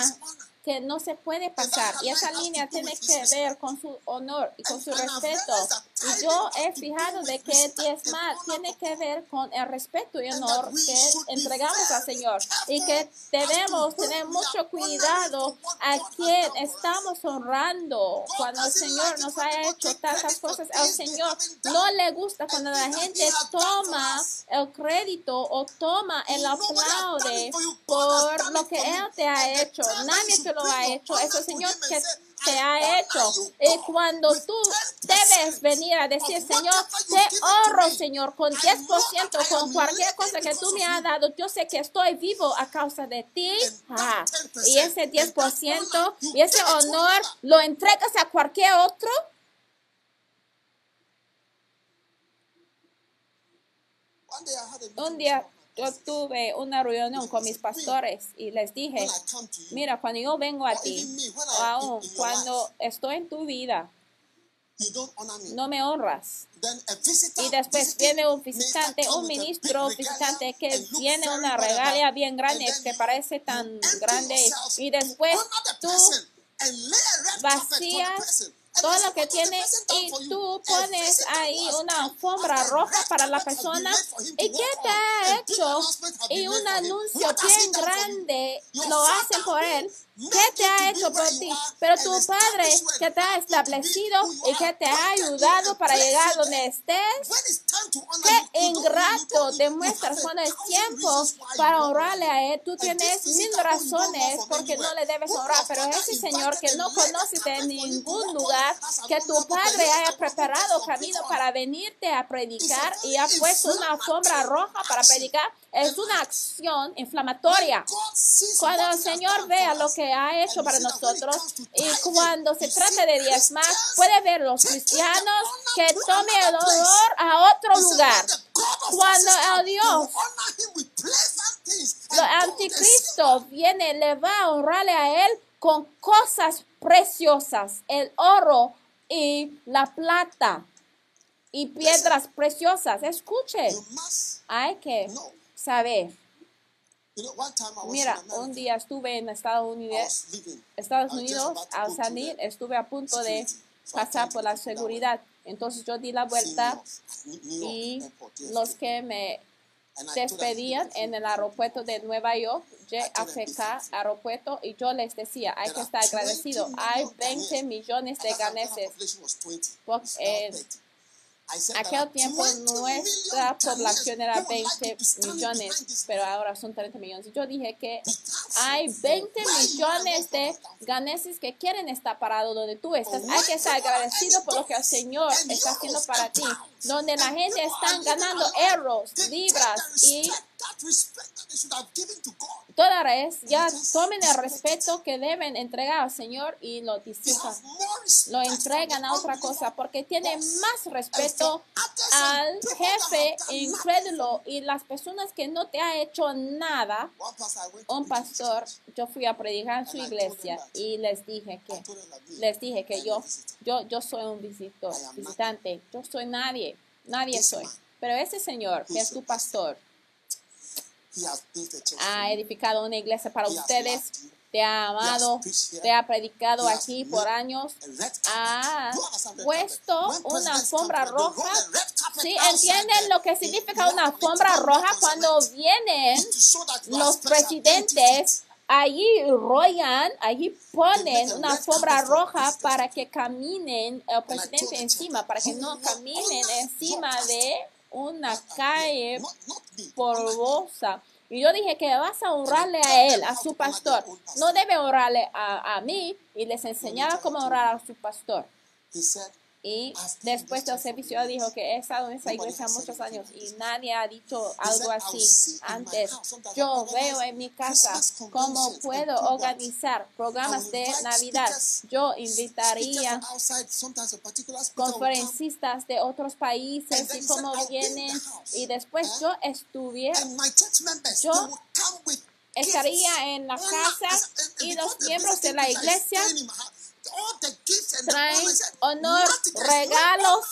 Que no se puede pasar y esa línea tiene que ver con su honor y con su respeto. Y yo he fijado de que diezmar tiene que ver con el respeto y honor que entregamos al Señor y que debemos tener mucho cuidado a quien estamos honrando cuando el Señor nos ha hecho tantas cosas. Al Señor no le gusta cuando la gente toma el crédito o toma el aplaude por lo que Él te ha hecho. Nadie te lo ha hecho. Es el Señor que te ha hecho. Y cuando tú debes venir a decir, Señor, te honro, Señor, con 10%, con cualquier cosa que tú me has dado, yo sé que estoy vivo a causa de ti. Ah, y ese 10% y ese honor lo entregas a cualquier otro. Un día yo tuve una reunión con mis pastores y les dije, mira, cuando yo vengo a ti, o aún cuando estoy en tu vida, no me honras. Y después viene un visitante, un ministro visitante que very una regalia bien and grande que parece tan grande y después tú vacías todo lo que "What has the tiene y for you?" tú pones ahí una alfombra roja para la persona y qué te ha hecho y un anuncio bien grande lo hacen por él. ¿Qué te ha hecho por ti? Pero tu padre que te ha establecido y que te ha ayudado para llegar donde estés. Qué ingrato demuestras cuando es tiempo para honrarle a él. Tú tienes mil razones porque no le debes honrar, pero ese Señor que no conoces de ningún lugar, que tu Padre haya preparado camino para venirte a predicar y ha puesto una inflammatory roja para predicar, es una acción inflamatoria. Cuando el Señor vea lo que ha hecho para nosotros y cuando se see de diezmar, puede ver los cristianos que to tomen el honor a otro lugar. Cuando el Dios, and anticristo viene, le va a honrarle a él con cosas preciosas, el oro y la plata y piedras preciosas. Escuche, hay que saber. Mira, un día estuve en Estados Unidos. Estados Unidos, al salir, estuve a punto de pasar por la seguridad. Entonces yo di la vuelta y los que me despedían en el aeropuerto de Nueva York, JFK aeropuerto, y yo les decía, hay que estar agradecido. Hay 20 millones de ganeses. population was 20. Por- It's now eh, Aquel tiempo 20 nuestra población era Ghanaians who would 20 like to stand behind millones, pero ahora son 30 millones. Y yo dije que hay of 20 where you are, millones de ganeses que quieren estar parados donde tú estás. Hay que estar agradecido por lo que el Señor está haciendo para ti. Donde la gente está ganando euros, libras y respect, that respect that they should have given to God. dólares, ya tomen el respeto que deben entregar al Señor y lo disipan. Lo entregan a otra cosa porque tienen más respeto al jefe incrédulo y las personas que no te ha hecho nada. Un pastor, yo fui a predicar en su iglesia y les dije que les dije que yo yo yo soy un visitor, visitante, yo soy nadie, nadie soy. Pero ese señor que es tu pastor He has built a church. Ha edificado una iglesia para ustedes, te ha amado, te ha predicado aquí por años, ha puesto una alfombra roja. Sí, entienden lo que significa una alfombra roja cuando vienen los presidentes allí rollan, allí ponen una alfombra roja para que caminen el presidente encima, para que no caminen encima de una calle polvosa. Y yo dije que vas a honrarle a él, a su pastor. No debe honrarle a, a mí. Y les enseñaba cómo honrar a su pastor. Y después del servicio dijo que he estado en esa iglesia muchos años y nadie ha dicho algo así antes. Yo veo en mi casa cómo puedo organizar programas de Navidad. Yo invitaría conferencistas de otros países y cómo vienen. Y después yo estuviera, Yo estaría en la casa y los miembros de la iglesia traen traen honor, regalos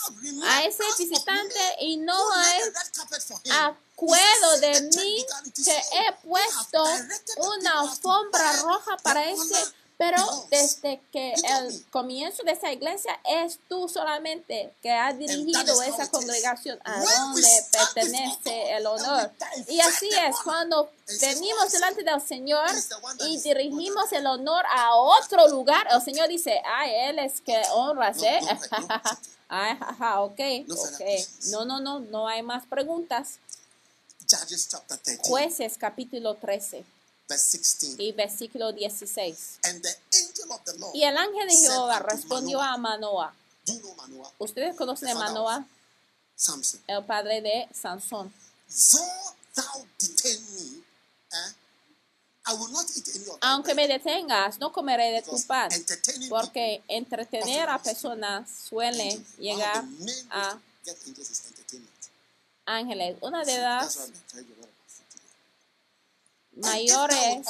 a ese visitante y no hay acuerdo de mí que he puesto una alfombra roja para ese, pero desde que el comienzo de esa iglesia es tú solamente que has dirigido esa congregación a donde pertenece el honor. Y así es, cuando venimos delante del Señor y dirigimos el honor a otro lugar, el Señor dice, ay, Él es que honras, ¿eh? [laughs] Ay, jaja, ok, ok. No, no, no, no hay más preguntas. Judges chapter 13, Jueces capítulo 13 verse 16. Y versículo 16. And the angel of the Lord Y el ángel de Jehová respondió a Manoah. Ustedes conocen a Manoah, Samson. el padre de Sansón. Eh, Aunque me detengas, no comeré de tu pan, porque entretener a personas suele llegar a ángeles. Una de las I'm telling you a lot about food today. And if thou wilt mayores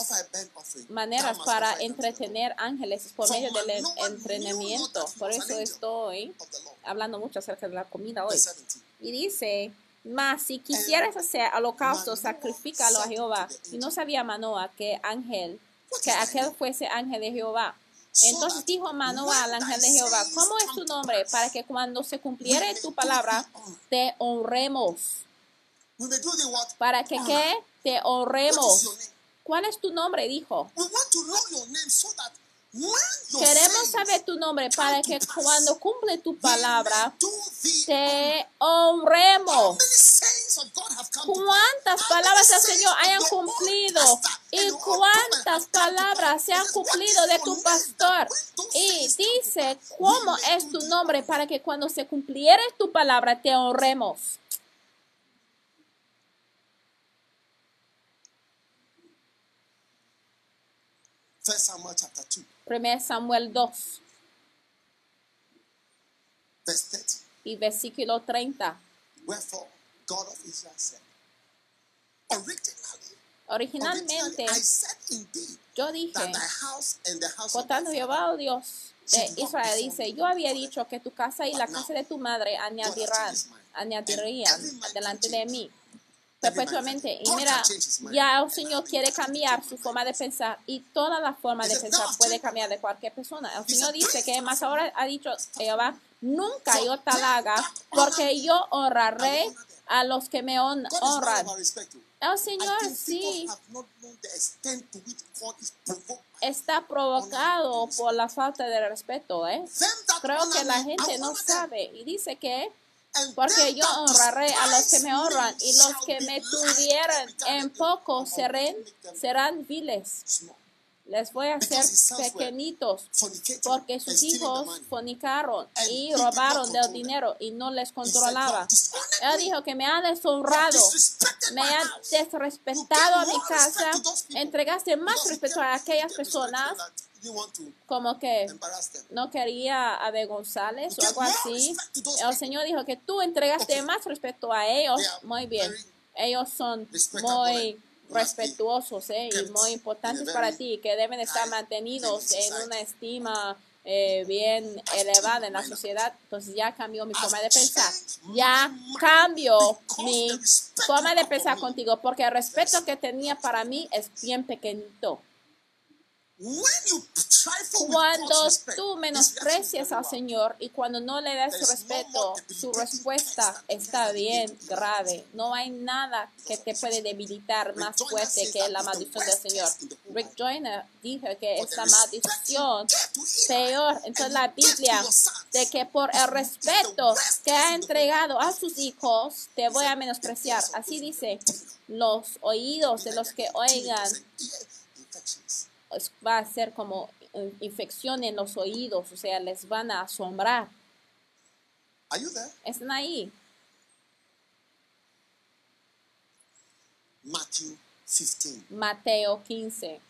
maneras para entretener ángeles es por medio del entrenamiento. Por eso estoy hablando mucho acerca de la comida hoy. Verse 17. Y dice, mas si quisieras hacer holocausto, sacrifícalo a Jehová. Y no sabía Manoah que ángel, que aquel fuese ángel de Jehová. Entonces dijo Manoah al ángel de Jehová, ¿cómo es tu nombre? Para que cuando se cumpliere tu palabra, te honremos. Para que. ¿qué? Te name? ¿Cuál es tu nombre? Dijo. Queremos saber tu nombre para que cuando cumple tu palabra, te honremos. cuántas palabras del Señor hayan cumplido y cuántas palabras se han He said, "What cumplido de tu pastor. Y dice, ¿cómo es tu nombre honor?" para que cuando se cumpliere tu palabra te honremos? First Samuel chapter 2, 1 Samuel 2 verse 30. y versículo 30. Wherefore God of Israel said, Originally, Originalmente originally I said indeed yo dije, that thy house and the house por tanto Jehová, Dios de Israel, dice, yo había dicho que tu casa y la casa de tu madre añadirán, añadirían delante de mí perpetuamente. Y mira, ya el Señor quiere cambiar su forma de pensar y toda la forma de pensar puede cambiar de cualquier persona. El Señor dice que más ahora ha dicho Jehová, nunca yo tal haga, porque yo honraré a los que me honran. El Señor sí. está provocado por la falta de respeto, ¿eh? Creo que la gente no sabe. Y dice que Porque yo honraré a los que me honran, y los que me tuvieran en poco serán, serán viles. Les voy a hacer sons were pequeñitos, porque sus hijos fornicaron y robaron del dinero y no les controlaba. "You have dishonored Él dijo que me ha deshonrado, me ha desrespetado a mi casa, to those people. entregaste más respeto a aquellas personas como que no quería avergonzarles o algo así. El. Señor dijo que tú entregaste más respeto a ellos. Muy bien. Ellos son muy respetuosos eh, y muy importantes para ti, que deben estar mantenidos en una estima eh, bien elevada en la sociedad. Entonces ya cambió mi forma de pensar. Ya cambió mi forma de pensar contigo, porque el respeto que tenía para mí es bien pequeñito. When you trifle with Cuando tú menosprecias al Señor y cuando no le das respeto, su respuesta está bien grave. No hay nada que te puede debilitar más fuerte que la maldición del Señor. Rick. Joyner dijo que respect you maldición peor. Entonces la Biblia de que por el respeto que ha entregado a sus hijos, te voy a menospreciar. "The ears of Así dice, los oídos de los que oigan va a ser como eh, infección en los oídos, o sea, les van a asombrar. There? Están ahí. Matthew 15. Mateo 15.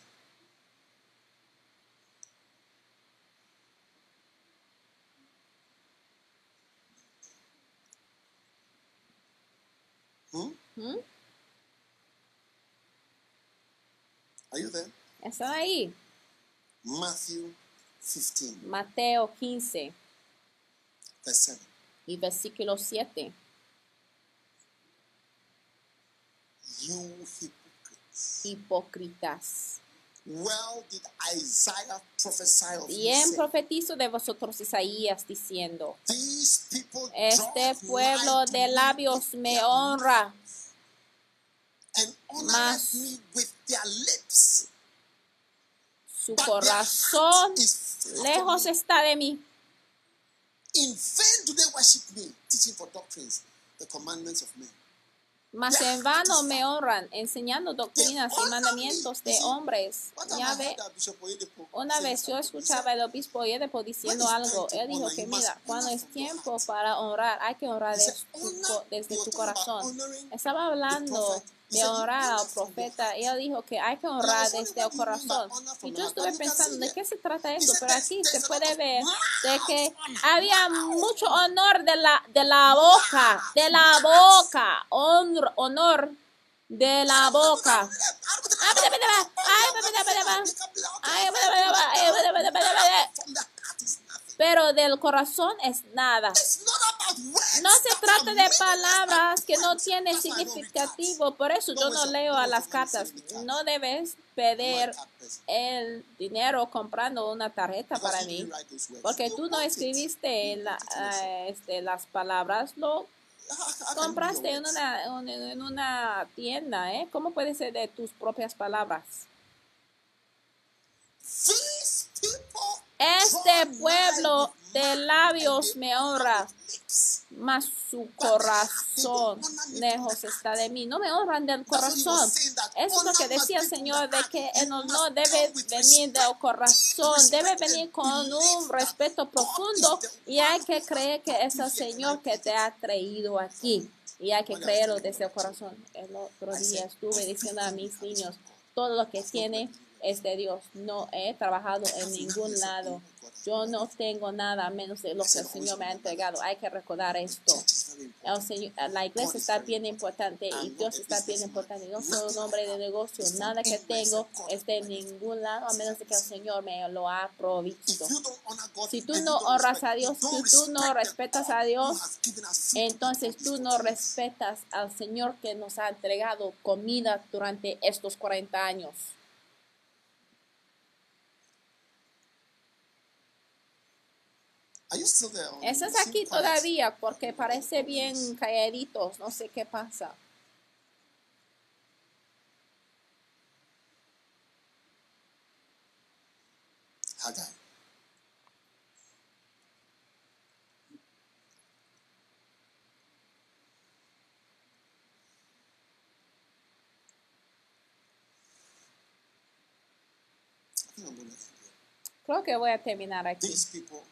Hmm? ¿Mm? Are you there? Están ahí. Matthew 15, Mateo 15 verse 7. y versículo 7. You hypocrites. Hipócritas. Well did Isaiah prophesy of Bien saying, profetizo de vosotros Isaías diciendo, These este pueblo de labios me honra, mas su corazón lejos está de mí. In vain do they worship me, teaching for doctrines the commandments of men. Mas en vano me honran, enseñando doctrinas y mandamientos de hombres. Ya ve, Una vez yo escuchaba al obispo Oyedepo diciendo algo. Él dijo que mira, cuando es tiempo para honrar, hay que honrar desde tu, desde tu corazón. Estaba hablando de honrar al profeta. Él dijo que hay que honrar desde el corazón. Y yo estuve pensando, ¿de qué se trata eso? Pero aquí se puede ver de que había mucho honor de la, de la boca, de la boca, honor, honor de la boca. Pero del corazón es nada. No se trata de palabras que no tienen significativo. Por eso yo no leo a las cartas. No debes pedir el dinero comprando una tarjeta para mí. Porque tú no escribiste eh, este, las palabras, lo compraste en una, en una tienda. ¿eh? ¿Cómo puede ser de tus propias palabras? Este pueblo de labios me honra, mas su corazón lejos está de mí. No me honran del corazón. Es lo que decía el Señor, de que el honor debe venir del corazón, debe venir con un respeto profundo y hay que creer que es el Señor que te ha traído aquí. Y hay que creerlo desde el corazón. El otro día estuve diciendo a mis niños, todo lo que tiene es de Dios. No he trabajado en ningún lado. Yo no tengo nada menos de lo que el Señor me ha entregado. Hay que recordar esto. El Señor, la iglesia está bien importante y Dios está bien importante. No soy un hombre de negocio. Nada que tengo es de ningún lado a menos de que el Señor me lo ha provisto. Si tú no honras a Dios, si tú no respetas a Dios, entonces tú no respetas al Señor que nos ha entregado comida durante estos 40 años. Ese aquí todavía porque parece bien calladitos, no sé qué pasa. Haggai. Creo que voy a terminar aquí. These people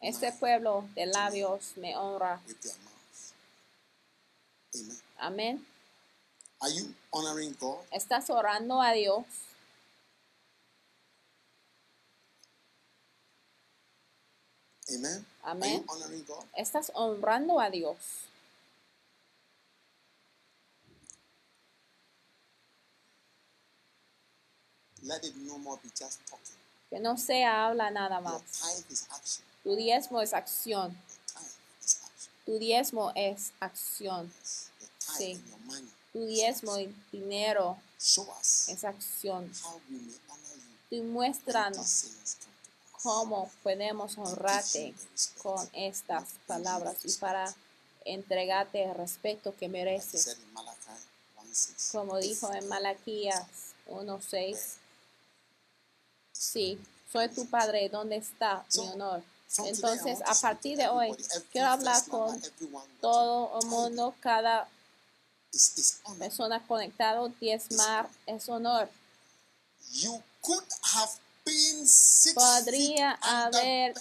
este pueblo de labios me honra. Amén. Are you honoring God? ¿Estás orando a Dios? Amen. Are Amen. you honoring God? ¿Estás honrando a Dios? Let it no more be just talking. Que no sea habla nada más. Tu diezmo es acción. Tu diezmo es acción. Sí. Tu diezmo y dinero es acción. when muéstranos cómo podemos honrarte con estas palabras y para entregarte el respeto que mereces. said in Malachi 1:6. Como dijo en Malaquías 1.6, sí, soy tu padre, ¿dónde está mi honor? Entonces, a partir de hoy, quiero hablar con todo el mundo, cada persona conectado, diezmar es honor. You could have been six Podría haber.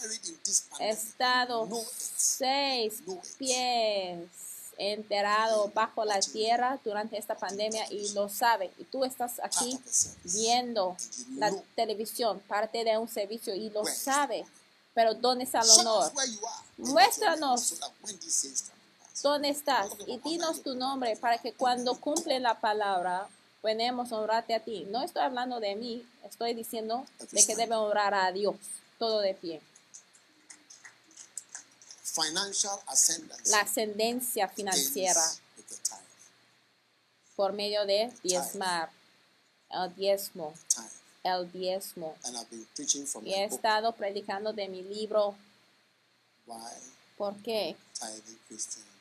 Estado seis pies enterrado bajo la tierra durante esta pandemia y lo sabe. Y tú estás aquí viendo la televisión, parte de un servicio y lo sabe. Pero ¿dónde está el honor? Muéstranos. ¿Dónde estás? Y dinos tu nombre para que cuando cumple la palabra, podemos honrarte a ti. No estoy hablando de mí, estoy diciendo de que debe honrar a Dios. Todo de pie. Financial ascendance La ascendencia financiera por medio de diezmar. El diezmo, el diezmo. And I've been preaching from Y he estado predicando de mi libro. Why ¿Por qué?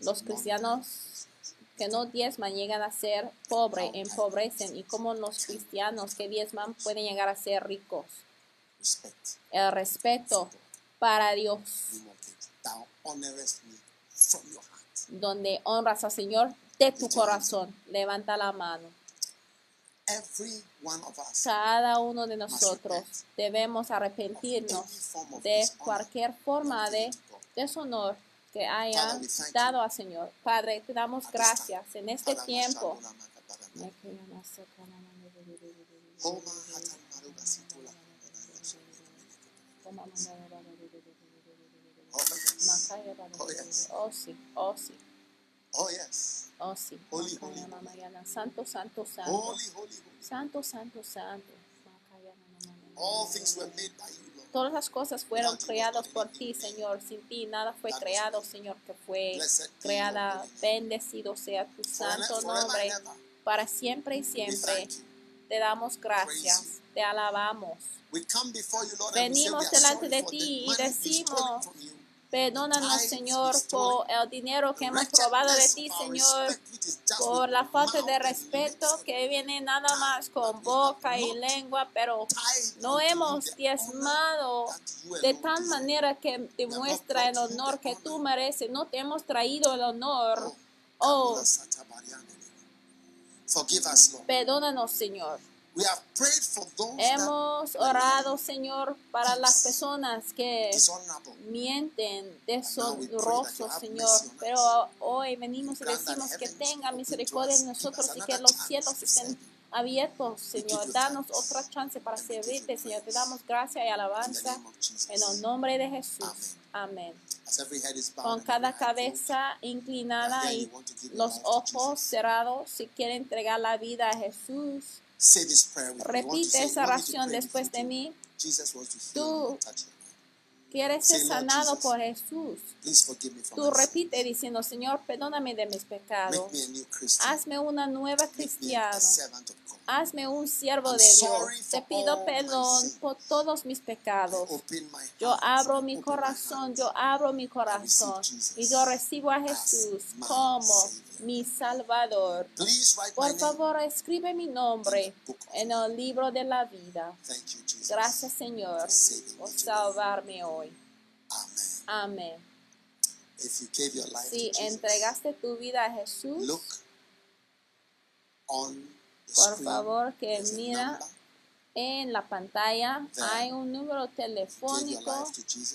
Los cristianos que no diezman llegan a ser pobres, empobrecen. Y como los cristianos que diezman pueden llegar a ser ricos. El respeto para Dios. Thou honorest me from your heart. donde honras al Señor de tu corazón. Levanta la mano. Every one of us Cada uno de nosotros debemos arrepentirnos de cualquier forma de deshonor que haya dado al Señor. Padre, te damos gracias en este tiempo. Oh yes. Oh sí, oh sí, Oh yes. oh sí. Holy, holy, Santo, santo, santo. Holy, holy, holy. Santo, santo, santo. All things were made by you, Lord. Todas las cosas fueron creadas por ti, Señor. Sin ti nada fue creado, Señor, que fue creada. Bendecido sea tu santo nombre para siempre y siempre. Te damos gracias, te alabamos. Venimos delante de ti y decimos. Perdónanos, Señor, por el dinero que hemos robado de ti, Señor, por la falta de respeto que viene nada más con boca y lengua, pero no hemos diezmado de tal manera que demuestra el honor que tú mereces. No te hemos traído el honor. Oh, Forgive us, Lord. perdónanos, Señor. Hemos orado, Señor, para las personas que mienten, deshonrosos, Señor. Pero hoy venimos y decimos que tenga misericordia de nosotros y que los cielos estén abiertos, Señor. Danos otra chance para servirte, Señor. Te damos gracia y alabanza en el nombre de Jesús. Amén. Con cada cabeza inclinada y los ojos cerrados, si quiere entregar la vida a Jesús, Say this prayer with me. You want to repite esa oración después de mí. Tú. Quieres ser sanado por Jesús. Tú repite diciendo, Señor, perdóname de mis pecados. Hazme una nueva cristiana. Hazme un siervo de Dios. Te pido perdón por todos mis pecados. Yo abro mi corazón, yo abro mi corazón y yo recibo a Jesús como mi Salvador. Por favor, escribe mi nombre en el libro de la vida. Thank you, Jesus. Gracias, Señor, por salvarme hoy. Amén. Si entregaste tu vida a Jesús, por favor que mira. En la pantalla hay un número telefónico.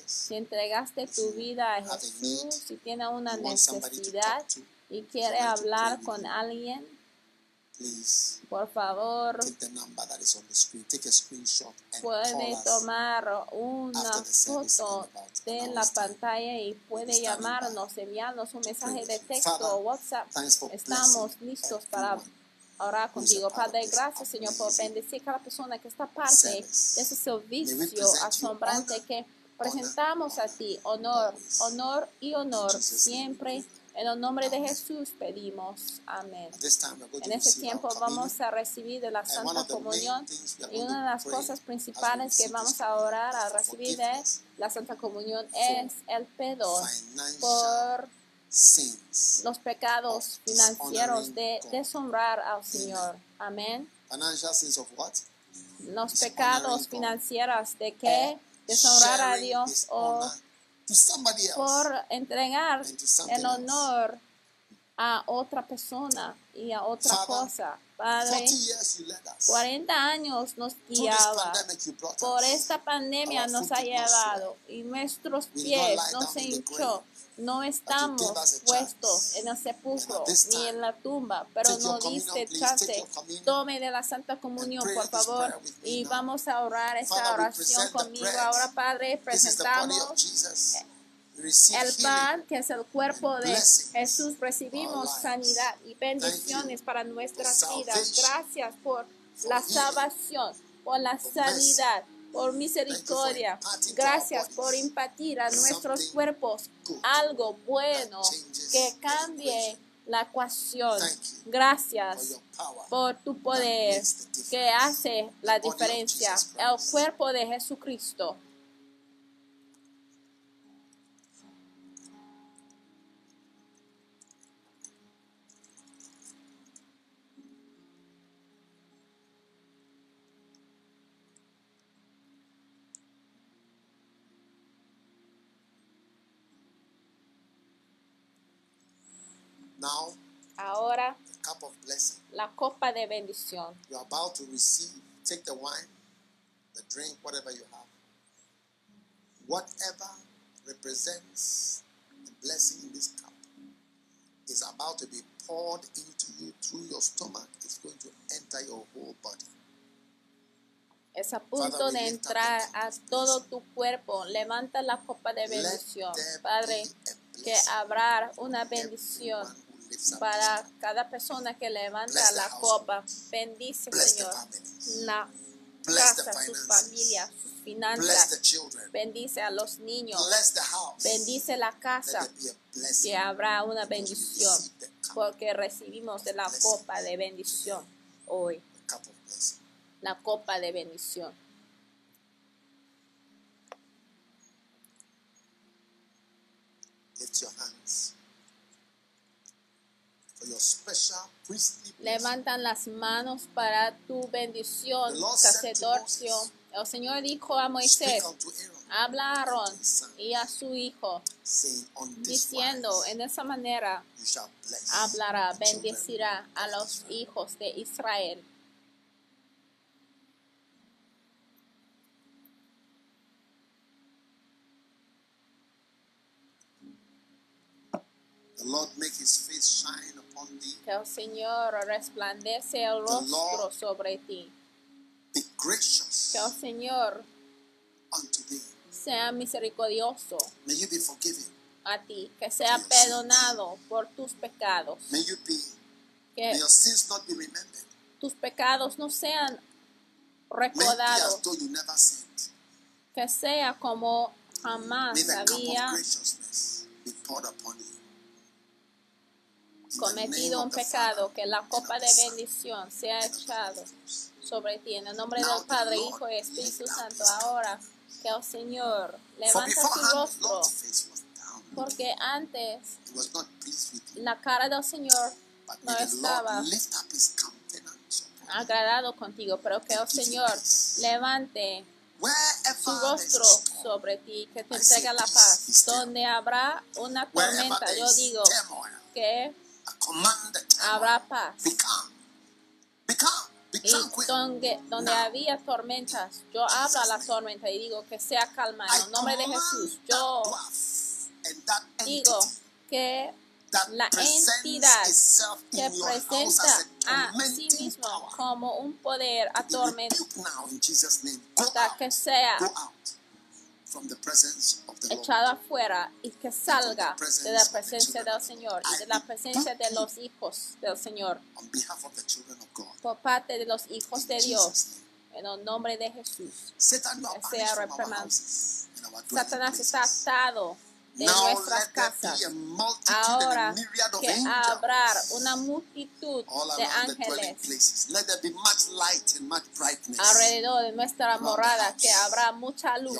Si entregaste tu vida a Jesús, si tiene una necesidad y quiere hablar con alguien, Please. por favor, puede tomar una foto de la pantalla y puede llamarnos, enviarnos un mensaje de texto o WhatsApp. Estamos listos para. Orar contigo. Padre, gracias Señor por bendecir cada persona que está parte service. de ese May we servicio present you asombrante honor, que presentamos a ti. Honor, honor y honor siempre. En el nombre de Jesús pedimos. Amén. En receive tiempo vamos a recibir de la And one Santa of the main Comunión y going una de to las cosas principales que vamos a orar for recibir de la Santa Comunión es el perdón por sins. los pecados financieros de deshonrar al Señor. Amén. Financial sins of what? Los pecados financieros de que deshonrar a Dios o por entregar el honor a otra persona y a otra cosa. Padre, 40 years you led us. 40 años nos guiaba. Por esta pandemia nos ha llevado y nuestros pies not lie no down se in the hinchó. No estamos puestos en el sepulcro ni en la tumba, pero take your no communion, diste chance. Tome de la Santa Comunión, por favor, y vamos a orar esta oración conmigo. Ahora, Padre, presentamos el pan, que es el cuerpo de Jesús, recibimos sanidad y bendiciones para nuestras vidas. Gracias por la salvación, por la sanidad, por misericordia. Gracias por impartir a nuestros cuerpos algo bueno que cambie la ecuación. Gracias por tu poder que hace la diferencia. El cuerpo de Jesucristo. Now, Ahora the cup of blessing. la copa de bendición. You are about to receive. Take the wine, the drink, whatever you have. Whatever represents the blessing in this cup is about to be poured into you through your stomach. It's going to enter your whole body. Es a punto Father, de entrar a todo tu cuerpo. Levanta la copa de bendición. Padre, que habrá una bendición para cada persona que levanta la copa. Bendice, Señor, la casa, sus familias, sus finanzas. Bendice a los niños. Bendice la casa. Que habrá una bendición. Porque recibimos de la copa de bendición hoy. La copa de bendición. Lift your hands for your special priestly blessing. Levantan las manos para tu bendición, sacerdocio. El Señor dijo a Moisés, habla a Aarón y a su hijo, diciendo, en esa manera hablará, bendecirá a los hijos de Israel. The Lord make his face shine Que el Señor resplandece el rostro sobre ti. Que el Señor sea misericordioso a ti, que sea perdonado por tus pecados, que tus pecados no sean recordados, que sea como jamás había of graciousness be poured upon you. In the cometido un pecado, que la copa de bendición sea echado sobre ti. En el nombre del Padre, Hijo y Espíritu Santo, ahora que el Señor levanta su rostro, porque antes la cara del Señor no estaba agradado contigo, pero que el Señor levante su rostro sobre ti, que te entregue la paz. Donde habrá una tormenta, yo digo que command the habrá paz. Be calm. Be calm. Be be Y donde, donde Now, había tormentas, yo hablo a la tormenta y digo que sea calma en el nombre de Jesús. Yo digo que la entidad que presenta a sí mismo como un poder out. que sea echado afuera y que salga de la presencia del Señor y de la presencia de los hijos del Señor. por parte de los hijos de Dios en el nombre de Jesús. Sea Satanás está atado de Now nuestras casas. Ahora que habrá una multitud all de around the dwelling ángeles places. Let there be much light and much brightness. alrededor de nuestra morada, que habrá mucha luz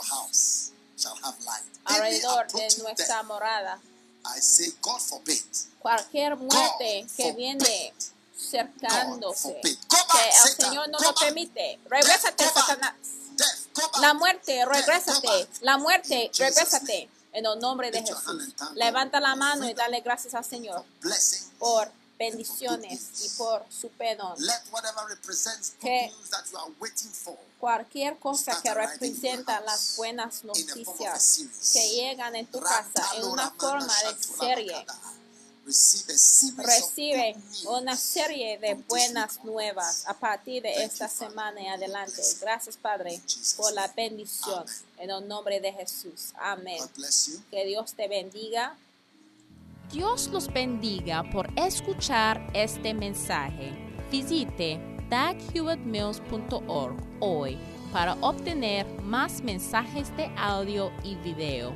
alrededor de nuestra morada. I say, God forbid. Cualquier muerte God que viene cercándose, que el. Señor no lo permite. Regrésate. Satanás. La muerte, regrésate. La muerte, regrésate. En el nombre de Jesús. Levanta la mano y dale gracias al Señor por bendiciones y por su perdón. Que- Cualquier cosa que representa las buenas noticias que llegan en tu casa en una forma de serie. Recibe una serie de buenas nuevas a partir de Thank esta semana en adelante. Gracias, Padre, por la bendición en el nombre de Jesús. Amén. Que Dios te bendiga. Dios los bendiga por escuchar este mensaje. Visite daghewittmills.org hoy para obtener más mensajes de audio y video,